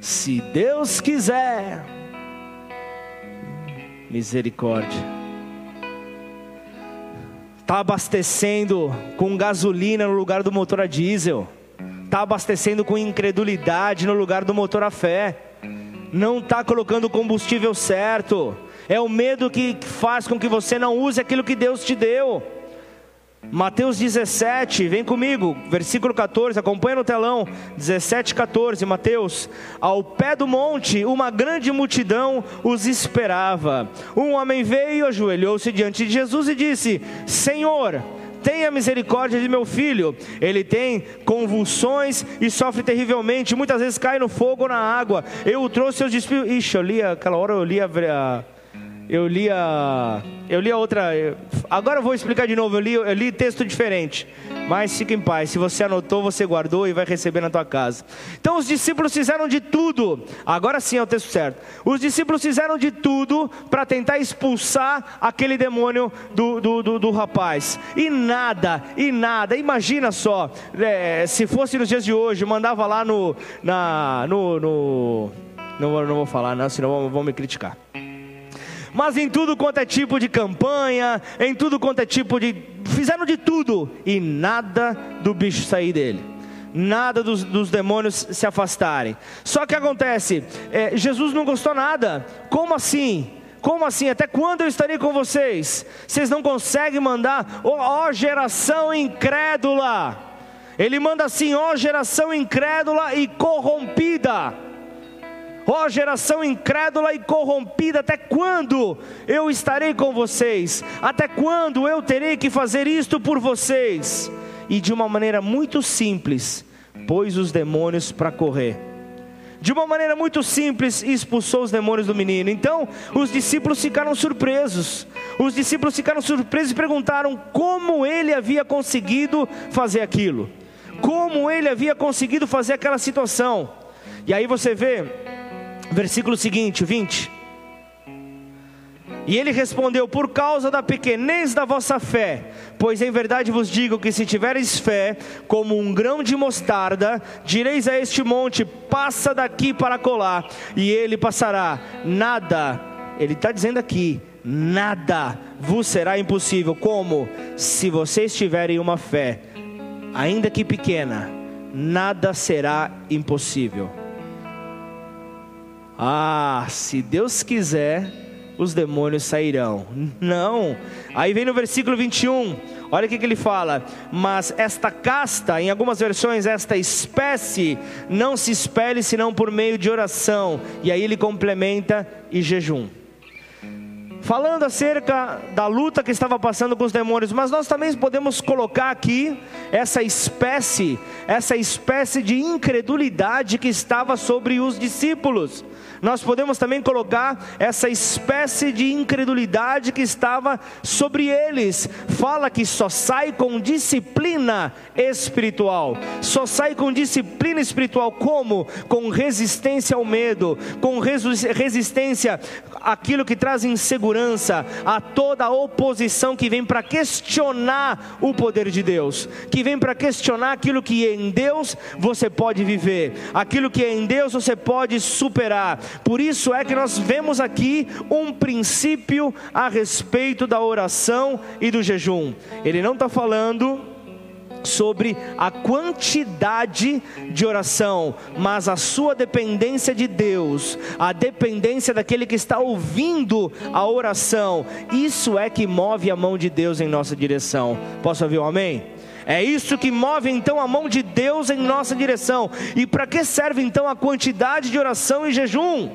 Se Deus quiser, misericórdia. Está abastecendo com gasolina no lugar do motor a diesel. Está abastecendo com incredulidade no lugar do motor a fé. Não está colocando o combustível certo. É o medo que faz com que você não use aquilo que Deus te deu. Mateus 17, vem comigo, versículo 14, acompanha no telão, 17, 14, Mateus. Ao pé do monte, uma grande multidão os esperava. Um homem veio, ajoelhou-se diante de Jesus e disse: Senhor, tenha misericórdia de meu filho. Ele tem convulsões e sofre terrivelmente. Muitas vezes cai no fogo ou na água. Eu o trouxe seus despidos. Ixi, eu li aquela hora, eu li a, eu li a, eu li a outra. Agora eu vou explicar de novo. Eu li, eu li texto diferente. Mas fique em paz. Se você anotou, você guardou e vai receber na tua casa. Então os discípulos fizeram de tudo. Agora sim é o texto certo. Os discípulos fizeram de tudo para tentar expulsar aquele demônio do, do, do, do, rapaz. E nada, e nada. Imagina só, é, se fosse nos dias de hoje, mandava lá no, na, no, no não, não vou falar, não, senão vão me criticar mas em tudo quanto é tipo de campanha, em tudo quanto é tipo de. Fizeram de tudo e nada do bicho sair dele. Nada dos, dos demônios se afastarem. Só que acontece, é, Jesus não gostou nada. Como assim? Como assim? Até quando eu estarei com vocês? Vocês não conseguem mandar, ó oh, geração incrédula. Ele manda assim, ó oh, geração incrédula e corrompida. Ó oh, geração incrédula e corrompida, até quando eu estarei com vocês? Até quando eu terei que fazer isto por vocês? E de uma maneira muito simples, pôs os demônios para correr. De uma maneira muito simples, expulsou os demônios do menino. Então, os discípulos ficaram surpresos. Os discípulos ficaram surpresos e perguntaram como ele havia conseguido fazer aquilo. Como ele havia conseguido fazer aquela situação. E aí você vê Versículo seguinte, 20. E ele respondeu: Por causa da pequenez da vossa fé, pois em verdade vos digo que se tiveres fé, como um grão de mostarda, direis a este monte: passa daqui para colar, e ele passará. Nada, ele está dizendo aqui, nada vos será impossível. Como? Se vocês tiverem uma fé, ainda que pequena, nada será impossível. Ah, se Deus quiser, os demônios sairão. Não. Aí vem no versículo 21, olha o que, ele fala: Mas esta casta, em algumas versões, esta espécie, não se espelhe senão por meio de oração. E aí ele complementa e jejum. Falando acerca da luta que estava passando com os demônios, mas nós também podemos colocar aqui essa espécie, essa espécie de incredulidade que estava sobre os discípulos nós podemos também colocar essa espécie de incredulidade que estava sobre eles. Fala que só sai com disciplina espiritual. Só sai com disciplina espiritual como? Com resistência ao medo, com resistência àquilo que traz insegurança, a toda a oposição que vem para questionar o poder de Deus, que vem para questionar aquilo que em Deus você pode viver, aquilo que em Deus você pode superar. Por isso é que nós vemos aqui um princípio a respeito da oração e do jejum. Ele não está falando sobre a quantidade de oração, mas a sua dependência de Deus, a dependência daquele que está ouvindo a oração. Isso é que move a mão de Deus em nossa direção. Posso ouvir um amém? É isso que move então a mão de Deus em nossa direção. E para que serve então a quantidade de oração e jejum?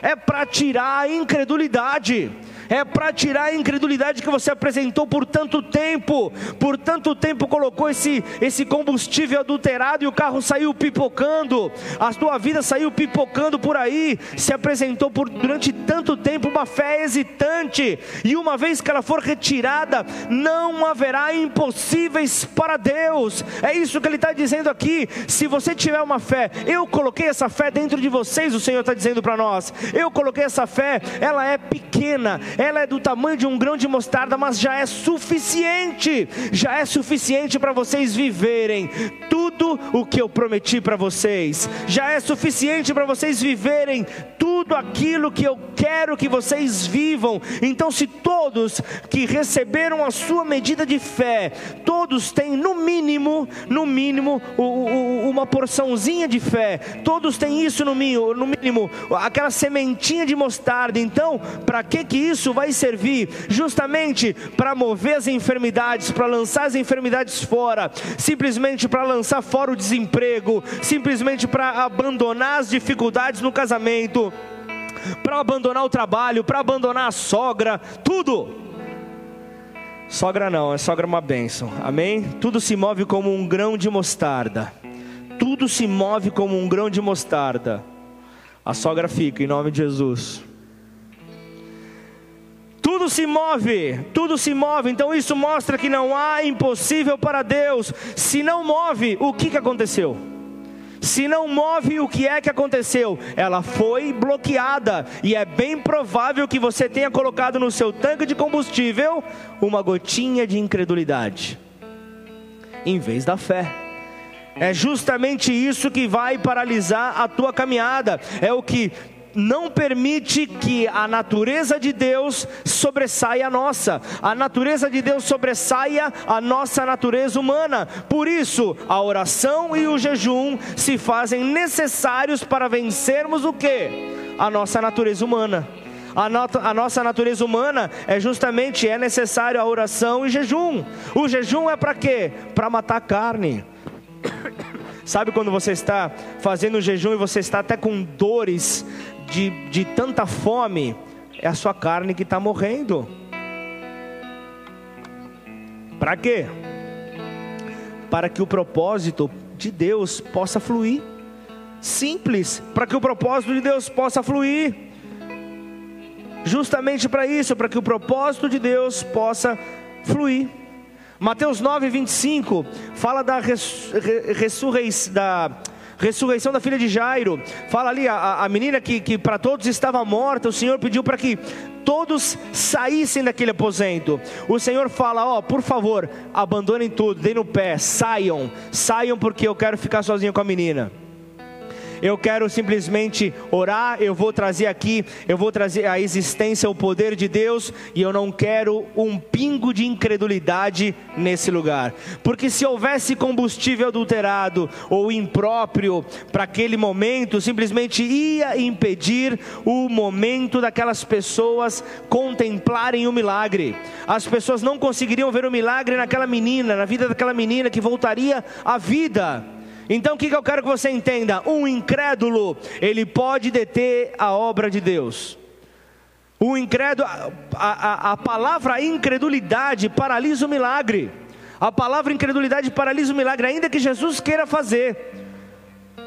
É para tirar a incredulidade é para tirar a incredulidade que você apresentou por tanto tempo, por tanto tempo colocou esse, esse combustível adulterado e o carro saiu pipocando, a tua vida saiu pipocando por aí, se apresentou por durante tanto tempo uma fé hesitante, e uma vez que ela for retirada, não haverá impossíveis para Deus, é isso que ele está dizendo aqui. Se você tiver uma fé, eu coloquei essa fé dentro de vocês, o Senhor está dizendo para nós, eu coloquei essa fé, ela é pequena, ela é do tamanho de um grão de mostarda, mas já é suficiente, já é suficiente para vocês viverem tudo o que eu prometi para vocês, já é suficiente para vocês viverem tudo aquilo que eu quero que vocês vivam. Então, se todos que receberam a sua medida de fé, todos têm no mínimo, no mínimo, uma porçãozinha de fé, todos têm isso no mínimo, no mínimo aquela sementinha de mostarda. Então, para que que isso vai servir justamente para mover as enfermidades, para lançar as enfermidades fora, simplesmente para lançar fora o desemprego, simplesmente para abandonar as dificuldades no casamento, para abandonar o trabalho, para abandonar a sogra, tudo. Sogra não, é sogra uma bênção, amém? Tudo se move como um grão de mostarda, tudo se move como um grão de mostarda. A sogra fica, em nome de Jesus. Tudo se move, tudo se move, então isso mostra que não há impossível para Deus. Se não move, o que, que aconteceu? Se não move, o que é que aconteceu? Ela foi bloqueada, e é bem provável que você tenha colocado no seu tanque de combustível uma gotinha de incredulidade, em vez da fé. É justamente isso que vai paralisar a tua caminhada. É o que não permite que a natureza de Deus sobressaia a nossa, a natureza de Deus sobressaia a nossa natureza humana. Por isso, a oração e o jejum se fazem necessários para vencermos o que? A nossa natureza humana. A, not a, nossa natureza humana é justamente é necessário a oração e jejum. O jejum é para quê? Para matar a carne. Sabe quando você está fazendo jejum e você está até com dores de, de tanta fome, é a sua carne que está morrendo. Para quê? Para que o propósito de Deus possa fluir. Simples, para que o propósito de Deus possa fluir. Justamente para isso, para que o propósito de Deus possa fluir. Mateus 9, 25 fala da ressurreição, da ressurreição da filha de Jairo. Fala ali, a, a menina que, que para todos estava morta, o Senhor pediu para que todos saíssem daquele aposento. O Senhor fala: Ó, oh, por favor, abandonem tudo, deem no pé, saiam, saiam porque eu quero ficar sozinho com a menina eu quero simplesmente orar, eu vou trazer aqui, eu vou trazer a existência, o poder de Deus, e eu não quero um pingo de incredulidade nesse lugar. Porque se houvesse combustível adulterado ou impróprio para aquele momento, simplesmente ia impedir o momento daquelas pessoas contemplarem o milagre. As pessoas não conseguiriam ver o milagre naquela menina, na vida daquela menina que voltaria à vida. Então o que eu quero que você entenda? Um incrédulo, ele pode deter a obra de Deus. O incrédulo, a, a, a palavra incredulidade paralisa o milagre. A palavra incredulidade paralisa o milagre, ainda que Jesus queira fazer.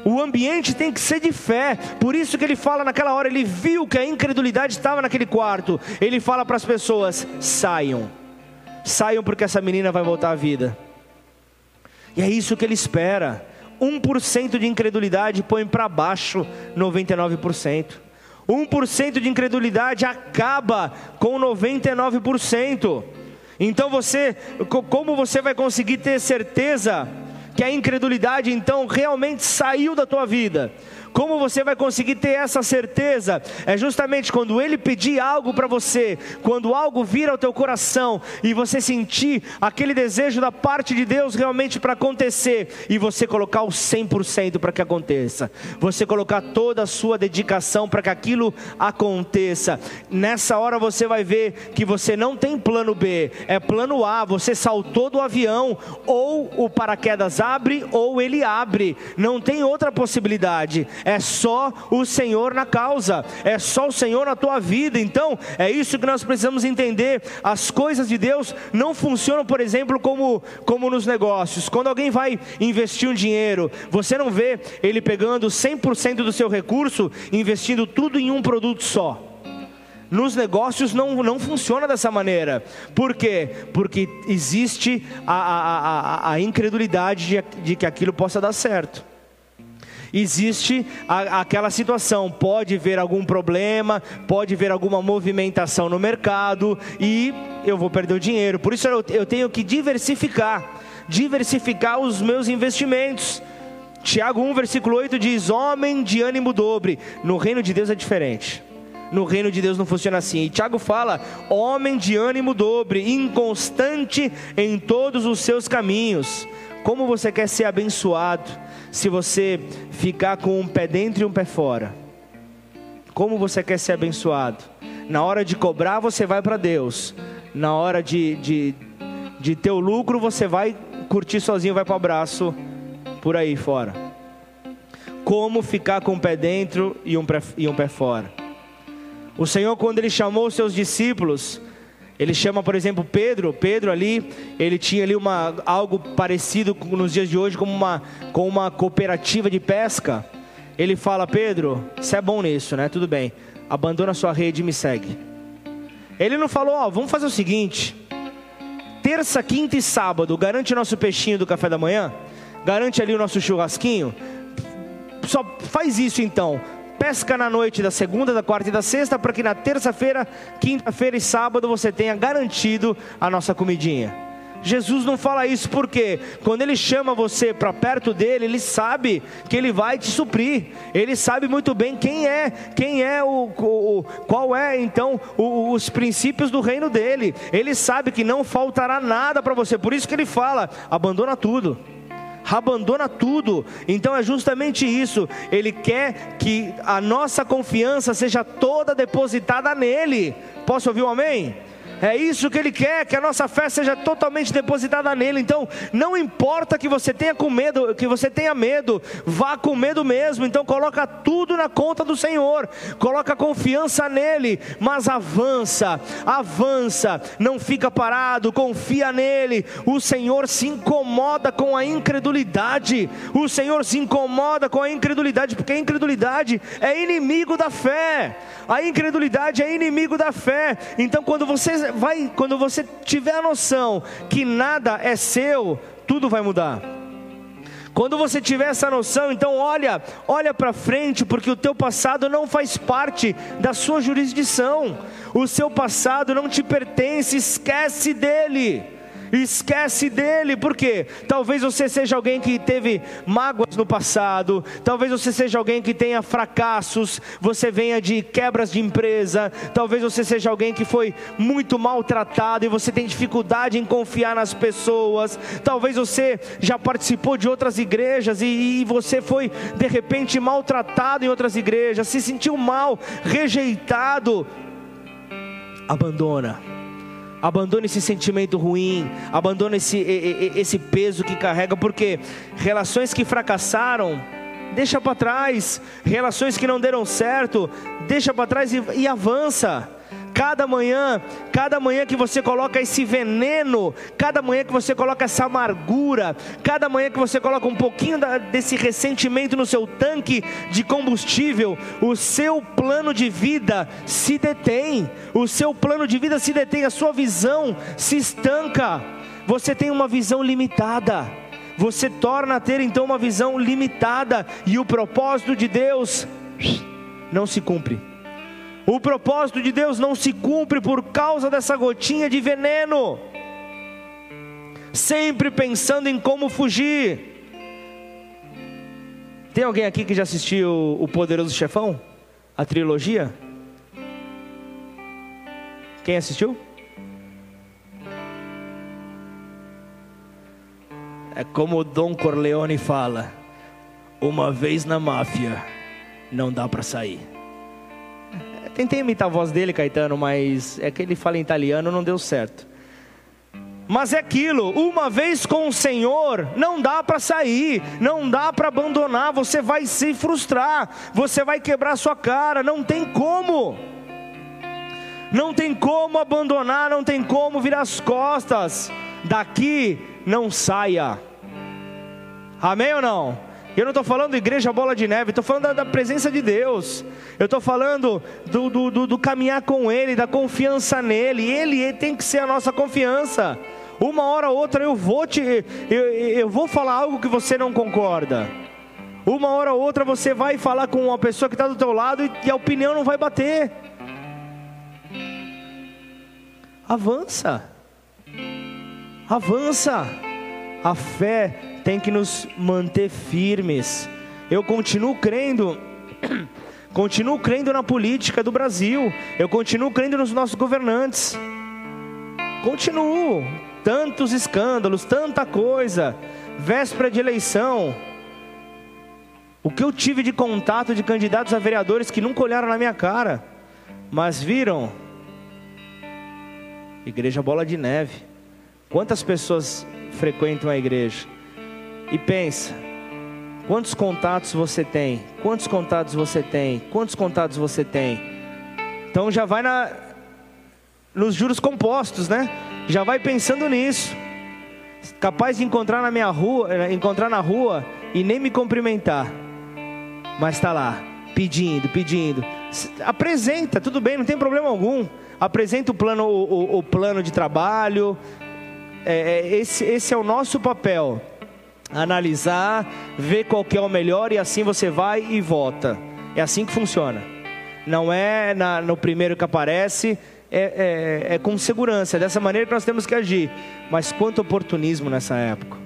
O ambiente tem que ser de fé. Por isso que ele fala naquela hora, ele viu que a incredulidade estava naquele quarto. Ele fala para as pessoas: saiam. Saiam porque essa menina vai voltar à vida. E é isso que ele espera. 1% de incredulidade põe para baixo 99%. 1% de incredulidade acaba com 99%. Então você, como você vai conseguir ter certeza que a incredulidade então realmente saiu da tua vida? Como você vai conseguir ter essa certeza? É justamente quando ele pedir algo para você, quando algo vir ao teu coração e você sentir aquele desejo da parte de Deus realmente para acontecer e você colocar o 100% para que aconteça. Você colocar toda a sua dedicação para que aquilo aconteça. Nessa hora você vai ver que você não tem plano B, é plano A. Você saltou do avião, ou o paraquedas abre ou ele abre. Não tem outra possibilidade é só o Senhor na causa, é só o Senhor na tua vida. Então, é isso que nós precisamos entender. As coisas de Deus não funcionam, por exemplo, como, como nos negócios. Quando alguém vai investir um dinheiro, você não vê ele pegando 100% do seu recurso, investindo tudo em um produto só. Nos negócios não, não funciona dessa maneira. Por quê? Porque existe a, a, a, a incredulidade de, de que aquilo possa dar certo existe a, aquela situação, pode ver algum problema, pode ver alguma movimentação no mercado e eu vou perder o dinheiro. Por isso eu, eu tenho que diversificar, diversificar os meus investimentos. Tiago 1, versículo 8 diz: Homem de ânimo dobre. No reino de Deus é diferente. No reino de Deus não funciona assim. E Tiago fala: homem de ânimo dobre, inconstante em todos os seus caminhos. Como você quer ser abençoado? Se você ficar com um pé dentro e um pé fora? Como você quer ser abençoado? Na hora de cobrar, você vai para Deus. Na hora de, de, de ter o lucro, você vai curtir sozinho, vai para o abraço por aí fora. Como ficar com um pé dentro e um pé, e um pé fora? O Senhor, quando Ele chamou os seus discípulos, ele chama, por exemplo, Pedro. Pedro ali, ele tinha ali uma, algo parecido nos dias de hoje como uma, com uma cooperativa de pesca. Ele fala, Pedro, você é bom nisso, né? Tudo bem. Abandona sua rede e me segue. Ele não falou, ó, vamos fazer o seguinte. Terça, quinta e sábado, garante o nosso peixinho do café da manhã? Garante ali o nosso churrasquinho? Só faz isso então pesca na noite da segunda, da quarta e da sexta, para que na terça-feira, quinta-feira e sábado você tenha garantido a nossa comidinha. Jesus não fala isso porque quando ele chama você para perto dele, ele sabe que ele vai te suprir. Ele sabe muito bem quem é, quem é o, o qual é então o, os princípios do reino dele. Ele sabe que não faltará nada para você. Por isso que ele fala: abandona tudo abandona tudo. Então é justamente isso. Ele quer que a nossa confiança seja toda depositada nele. Posso ouvir um amém? É isso que Ele quer, que a nossa fé seja totalmente depositada nele. Então, não importa que você tenha com medo, que você tenha medo, vá com medo mesmo. Então, coloca tudo na conta do Senhor, coloca confiança nele, mas avança, avança, não fica parado, confia nele. O Senhor se incomoda com a incredulidade. O Senhor se incomoda com a incredulidade, porque a incredulidade é inimigo da fé. A incredulidade é inimigo da fé. Então, quando você vai, quando você tiver a noção que nada é seu, tudo vai mudar. Quando você tiver essa noção, então olha, olha para frente, porque o teu passado não faz parte da sua jurisdição. O seu passado não te pertence, esquece dele. Esquece dele, porque talvez você seja alguém que teve mágoas no passado, talvez você seja alguém que tenha fracassos, você venha de quebras de empresa, talvez você seja alguém que foi muito maltratado e você tem dificuldade em confiar nas pessoas, talvez você já participou de outras igrejas e, e você foi de repente maltratado em outras igrejas, se sentiu mal, rejeitado. Abandona Abandone esse sentimento ruim, abandone esse, esse peso que carrega, porque relações que fracassaram, deixa para trás, relações que não deram certo, deixa para trás e, e avança. Cada manhã, cada manhã que você coloca esse veneno, cada manhã que você coloca essa amargura, cada manhã que você coloca um pouquinho desse ressentimento no seu tanque de combustível, o seu plano de vida se detém, o seu plano de vida se detém, a sua visão se estanca. Você tem uma visão limitada você torna a ter então uma visão limitada e o propósito de Deus não se cumpre. O propósito de Deus não se cumpre por causa dessa gotinha de veneno. Sempre pensando em como fugir. Tem alguém aqui que já assistiu O Poderoso Chefão? A trilogia? Quem assistiu? É como o Dom Corleone fala: uma vez na máfia, não dá para sair. Tentei imitar a voz dele, Caetano, mas é que ele fala em italiano, não deu certo. Mas é aquilo, uma vez com o Senhor, não dá para sair, não dá para abandonar, você vai se frustrar, você vai quebrar sua cara, não tem como. Não tem como abandonar, não tem como virar as costas. Daqui não saia. Amém ou não? Eu não estou falando igreja bola de neve, estou falando da, da, presença de Deus. Eu estou falando do, do, do, do, caminhar com Ele, da confiança nele. Ele, ele tem que ser a nossa confiança. Uma hora ou outra eu vou te, eu, eu vou falar algo que você não concorda. Uma hora ou outra você vai falar com uma pessoa que está do teu lado e, e a opinião não vai bater. Avança. Avança. A fé tem que nos manter firmes. Eu continuo crendo, continuo crendo na política do Brasil, eu continuo crendo nos nossos governantes. Continuo. Tantos escândalos, tanta coisa, véspera de eleição. O que eu tive de contato de candidatos a vereadores que nunca olharam na minha cara, mas viram? Igreja Bola de Neve. Quantas pessoas frequentam a igreja? E pensa: quantos contatos você tem? Quantos contatos você tem? Quantos contatos você tem? Então já vai na, nos juros compostos, né? Já vai pensando nisso. Capaz de encontrar na minha rua, eh, encontrar na rua e nem me cumprimentar. Mas está lá, pedindo, pedindo. Apresenta, tudo bem, não tem problema algum. Apresenta o plano, o, o, plano de trabalho. É, é esse, esse é o nosso papel analisar, ver qual que é o melhor e assim você vai e vota. É assim que funciona. Não é na, no primeiro que aparece, é, é, é, com segurança. É dessa maneira que nós temos que agir. Mas quanto oportunismo nessa época.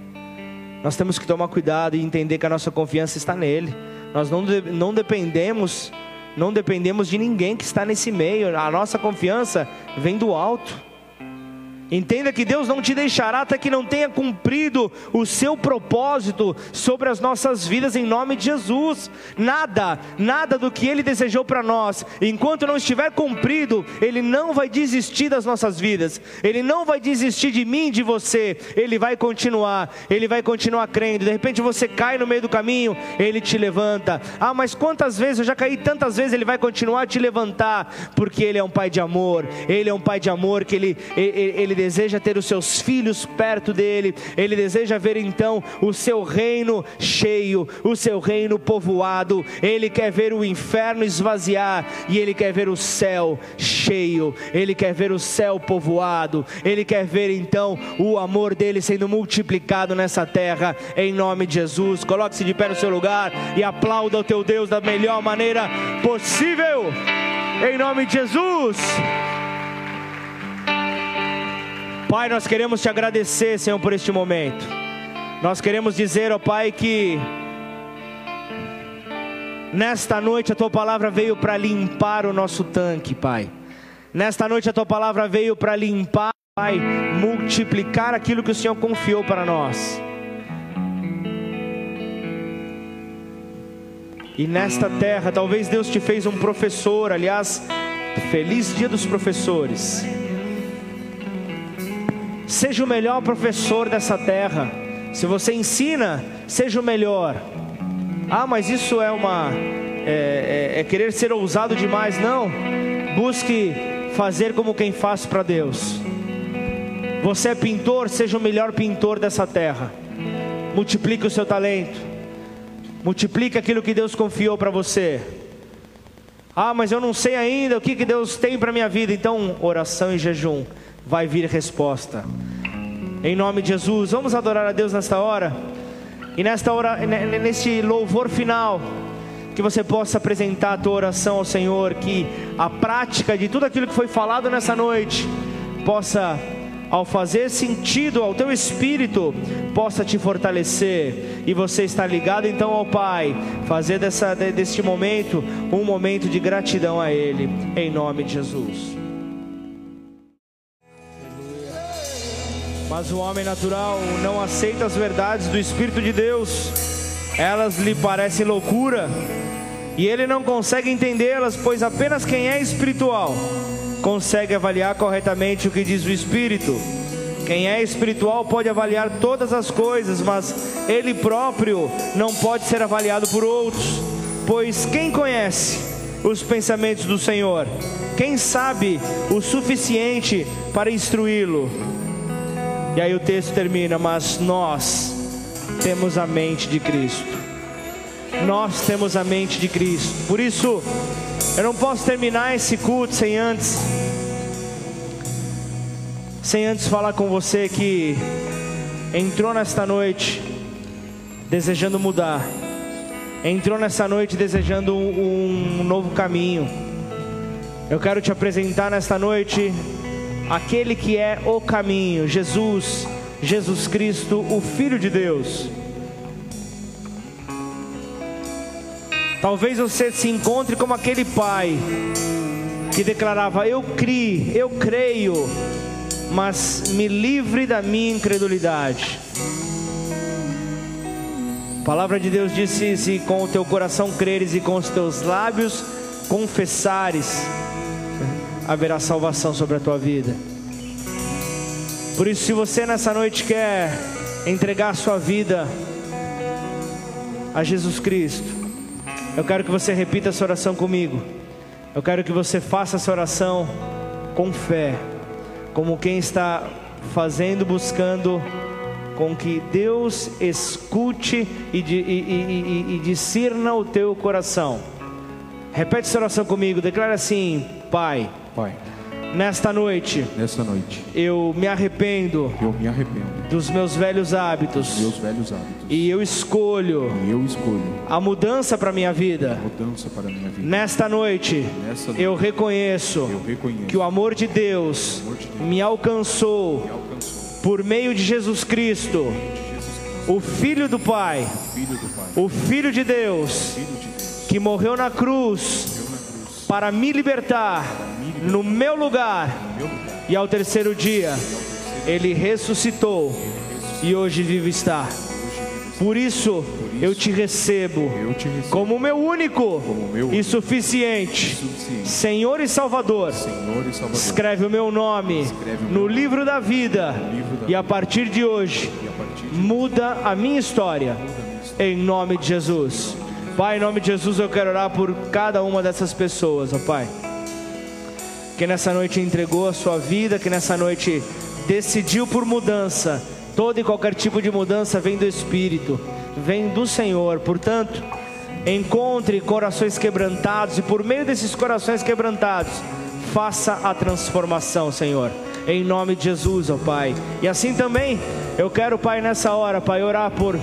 Nós temos que tomar cuidado e entender que a nossa confiança está nele. Nós não, não dependemos, não dependemos de ninguém que está nesse meio. A nossa confiança vem do alto. Entenda que Deus não te deixará até que não tenha cumprido o seu propósito sobre as nossas vidas em nome de Jesus. Nada, nada do que Ele desejou para nós, enquanto não estiver cumprido, Ele não vai desistir das nossas vidas, Ele não vai desistir de mim, de você, Ele vai continuar, Ele vai continuar crendo. De repente você cai no meio do caminho, Ele te levanta. Ah, mas quantas vezes eu já caí tantas vezes, Ele vai continuar a te levantar, porque Ele é um Pai de amor, Ele é um Pai de amor que Ele, Ele, ele deseja ter os seus filhos perto dele, ele deseja ver então o seu reino cheio, o seu reino povoado, ele quer ver o inferno esvaziar e ele quer ver o céu cheio, ele quer ver o céu povoado, ele quer ver então o amor dele sendo multiplicado nessa terra, em nome de Jesus. Coloque-se de pé no seu lugar e aplauda o teu Deus da melhor maneira possível, em nome de Jesus. Pai, nós queremos te agradecer, Senhor, por este momento. Nós queremos dizer, ó Pai, que nesta noite a tua palavra veio para limpar o nosso tanque, Pai. Nesta noite a tua palavra veio para limpar, Pai, multiplicar aquilo que o Senhor confiou para nós. E nesta terra, talvez Deus te fez um professor, aliás, feliz dia dos professores. Seja o melhor professor dessa terra. Se você ensina, seja o melhor. Ah, mas isso é uma. É, é, é querer ser ousado demais. Não. Busque fazer como quem faz para Deus. Você é pintor, seja o melhor pintor dessa terra. Multiplique o seu talento. Multiplique aquilo que Deus confiou para você. Ah, mas eu não sei ainda o que, que Deus tem para minha vida. Então, oração e jejum, vai vir resposta. Em nome de Jesus, vamos adorar a Deus nesta hora. E nesta hora, neste louvor final, que você possa apresentar a tua oração ao Senhor, que a prática de tudo aquilo que foi falado nessa noite possa ao fazer sentido ao teu espírito, possa te fortalecer e você está ligado então ao Pai, fazer dessa, deste momento um momento de gratidão a Ele, em nome de Jesus. Mas o homem natural não aceita as verdades do Espírito de Deus, elas lhe parecem loucura e ele não consegue entendê-las, pois apenas quem é espiritual consegue avaliar corretamente o que diz o Espírito. Quem é espiritual pode avaliar todas as coisas, mas ele próprio não pode ser avaliado por outros, pois quem conhece os pensamentos do Senhor? Quem sabe o suficiente para instruí-lo? E aí o texto termina: Mas nós temos a mente de Cristo. Nós temos a mente de Cristo. Por isso, eu não posso terminar esse culto sem antes sem antes falar com você que entrou nesta noite desejando mudar. Entrou nessa noite desejando um, um novo caminho. Eu quero te apresentar nesta noite aquele que é o caminho, Jesus, Jesus Cristo, o Filho de Deus. Talvez você se encontre como aquele pai que declarava: Eu criei, eu creio, mas me livre da minha incredulidade. A palavra de Deus disse: Se com o teu coração creres e com os teus lábios confessares, haverá salvação sobre a tua vida. Por isso, se você nessa noite quer entregar a sua vida a Jesus Cristo, eu quero que você repita essa oração comigo. Eu quero que você faça essa oração com fé, como quem está fazendo, buscando com que Deus escute e, e, e, e, o teu coração. Repete essa oração comigo, declara assim: Pai. Pai Nesta noite, nesta noite, eu me arrependo, eu me arrependo dos meus velhos hábitos, meus velhos hábitos, e eu escolho, e eu escolho a mudança para minha vida. mudança para minha vida. Nesta noite, nesta noite eu, reconheço eu reconheço que o amor de Deus, amor de Deus me, alcançou me alcançou por meio de Jesus Cristo, o Filho do Pai, Filho do Pai, o Filho de Deus, Filho de Deus, que morreu na cruz morreu na cruz para me libertar no meu lugar. E ao terceiro dia, ele ressuscitou e hoje vive está. Por isso, eu te recebo como meu único e suficiente Senhor e Salvador. Escreve o meu nome no livro da vida e a partir de hoje muda a minha história em nome de Jesus. Pai, em nome de Jesus eu quero orar por cada uma dessas pessoas, ó Pai. Que nessa noite entregou a sua vida, que nessa noite decidiu por mudança. Todo e qualquer tipo de mudança vem do Espírito, vem do Senhor. Portanto, encontre corações quebrantados e por meio desses corações quebrantados, faça a transformação, Senhor. Em nome de Jesus, ó Pai. E assim também, eu quero, Pai, nessa hora, Pai, orar por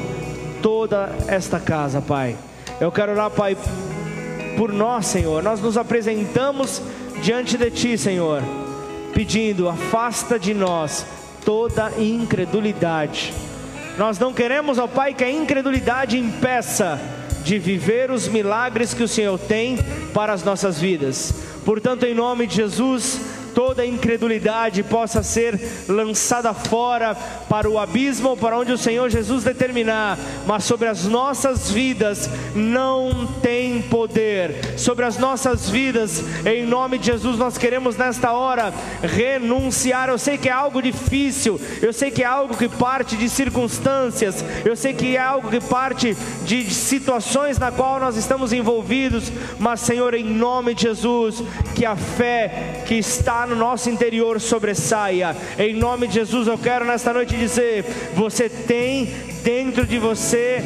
toda esta casa, Pai. Eu quero orar, Pai, por nós, Senhor. Nós nos apresentamos diante de Ti, Senhor, pedindo: afasta de nós toda incredulidade. Nós não queremos, ó Pai, que a incredulidade impeça de viver os milagres que o Senhor tem para as nossas vidas. Portanto, em nome de Jesus, toda incredulidade possa ser lançada fora para o abismo para onde o Senhor Jesus determinar, mas sobre as nossas vidas não tem poder. Sobre as nossas vidas, em nome de Jesus, nós queremos nesta hora renunciar. Eu sei que é algo difícil, eu sei que é algo que parte de circunstâncias, eu sei que é algo que parte de situações na qual nós estamos envolvidos, mas Senhor, em nome de Jesus, que a fé que está no nosso interior sobressaia. Em nome de Jesus, eu quero nesta noite dizer: você tem dentro de você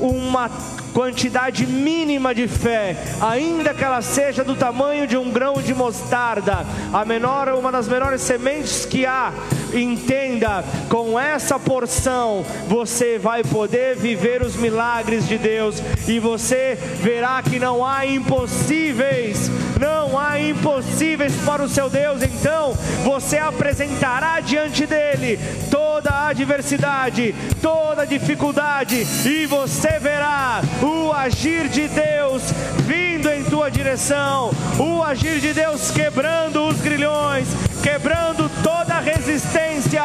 uma quantidade mínima de fé, ainda que ela seja do tamanho de um grão de mostarda, a menor, uma das menores sementes que há. Entenda, com essa porção você vai poder viver os milagres de Deus e você verá que não há impossíveis, não há impossíveis para o seu Deus. Então você apresentará diante dele toda a adversidade, toda a dificuldade e você verá o agir de Deus vindo em tua direção, o agir de Deus quebrando os grilhões, quebrando toda resistência,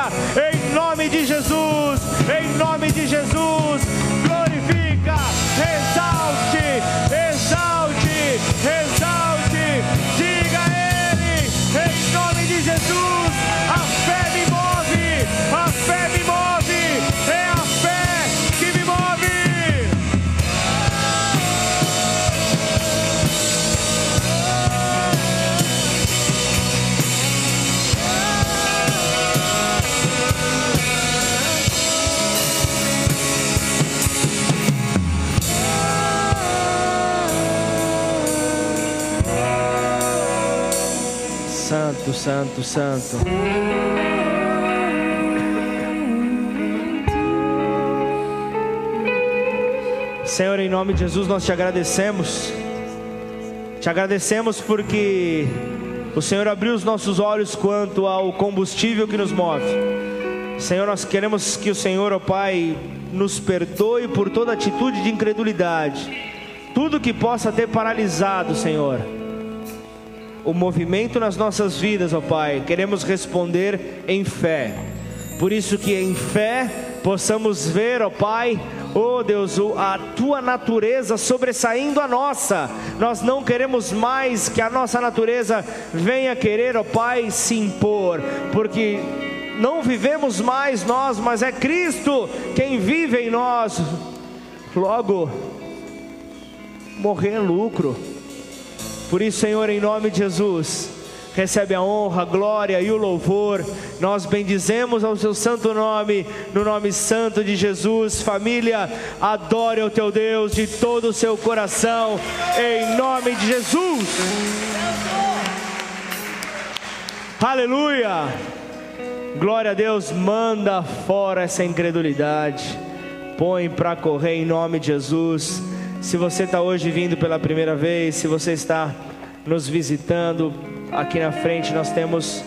em nome de Jesus, em nome de Jesus, glorifica, exalte, Santo, santo. Senhor, em nome de Jesus, nós te agradecemos. Te agradecemos porque o Senhor abriu os nossos olhos quanto ao combustível que nos move. Senhor, nós queremos que o Senhor, ó Pai, nos perdoe por toda atitude de incredulidade, tudo que possa ter paralisado, Senhor, o movimento nas nossas vidas, ó Pai. Queremos responder em fé. Por isso que em fé possamos ver, ó Pai, Oh Deus, a tua natureza sobressaindo a nossa. Nós não queremos mais que a nossa natureza venha querer, ó Pai, se impor, porque não vivemos mais nós, mas é Cristo quem vive em nós. Logo, morrer é lucro. Por isso, Senhor, em nome de Jesus, recebe a honra, a glória e o louvor. Nós bendizemos ao seu santo nome, no nome santo de Jesus. Família, adore o teu Deus de todo o seu coração, em nome de Jesus. Aleluia. Glória a Deus, manda fora essa incredulidade. Põe para correr em nome de Jesus. Se você está hoje vindo pela primeira vez, se você está nos visitando, aqui na frente nós temos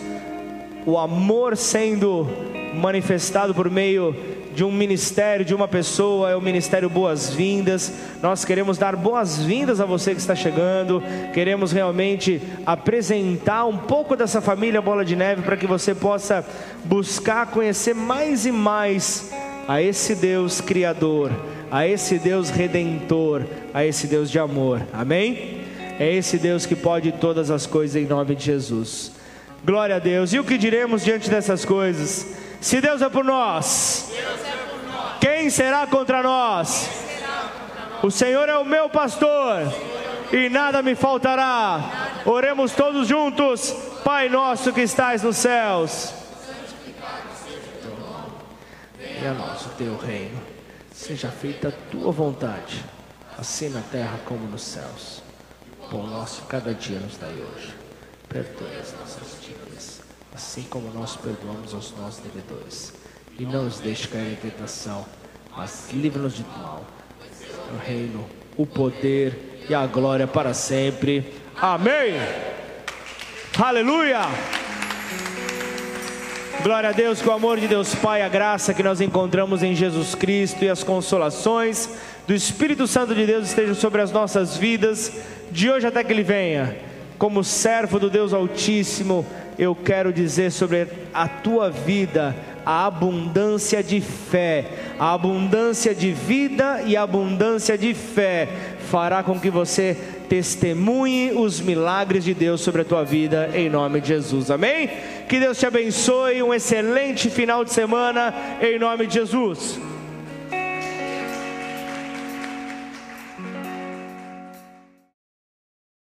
o amor sendo manifestado por meio de um ministério, de uma pessoa, é o ministério Boas-Vindas. Nós queremos dar boas-vindas a você que está chegando, queremos realmente apresentar um pouco dessa família Bola de Neve para que você possa buscar conhecer mais e mais a esse Deus Criador, a esse Deus Redentor, a esse Deus de amor. Amém? É esse Deus que pode todas as coisas em nome de Jesus. Glória a Deus. E o que diremos diante dessas coisas? Se Deus é por nós, quem será contra nós? O Senhor é o meu pastor e nada me faltará. Oremos todos juntos. Pai nosso que estais nos céus. Venha a nós o teu reino. Seja feita a tua vontade, assim na terra como nos céus. Pão nosso cada dia nos dai hoje. Perdoe as nossas dívidas, assim como nós perdoamos aos nossos devedores. E não nos deixe cair em tentação, mas livra-nos de mal. O reino, o poder e a glória para sempre. Amém. Aleluia. Glória a Deus, que o amor de Deus Pai, a graça que nós encontramos em Jesus Cristo e as consolações do Espírito Santo de Deus estejam sobre as nossas vidas, de hoje até que Ele venha. como servo do Deus Altíssimo, eu quero dizer sobre a tua vida a abundância de fé, a abundância de vida e a abundância de fé fará com que você testemunhe os milagres de Deus sobre a tua vida, em nome de Jesus, amém? Que Deus te abençoe, um excelente final de semana, em nome de Jesus.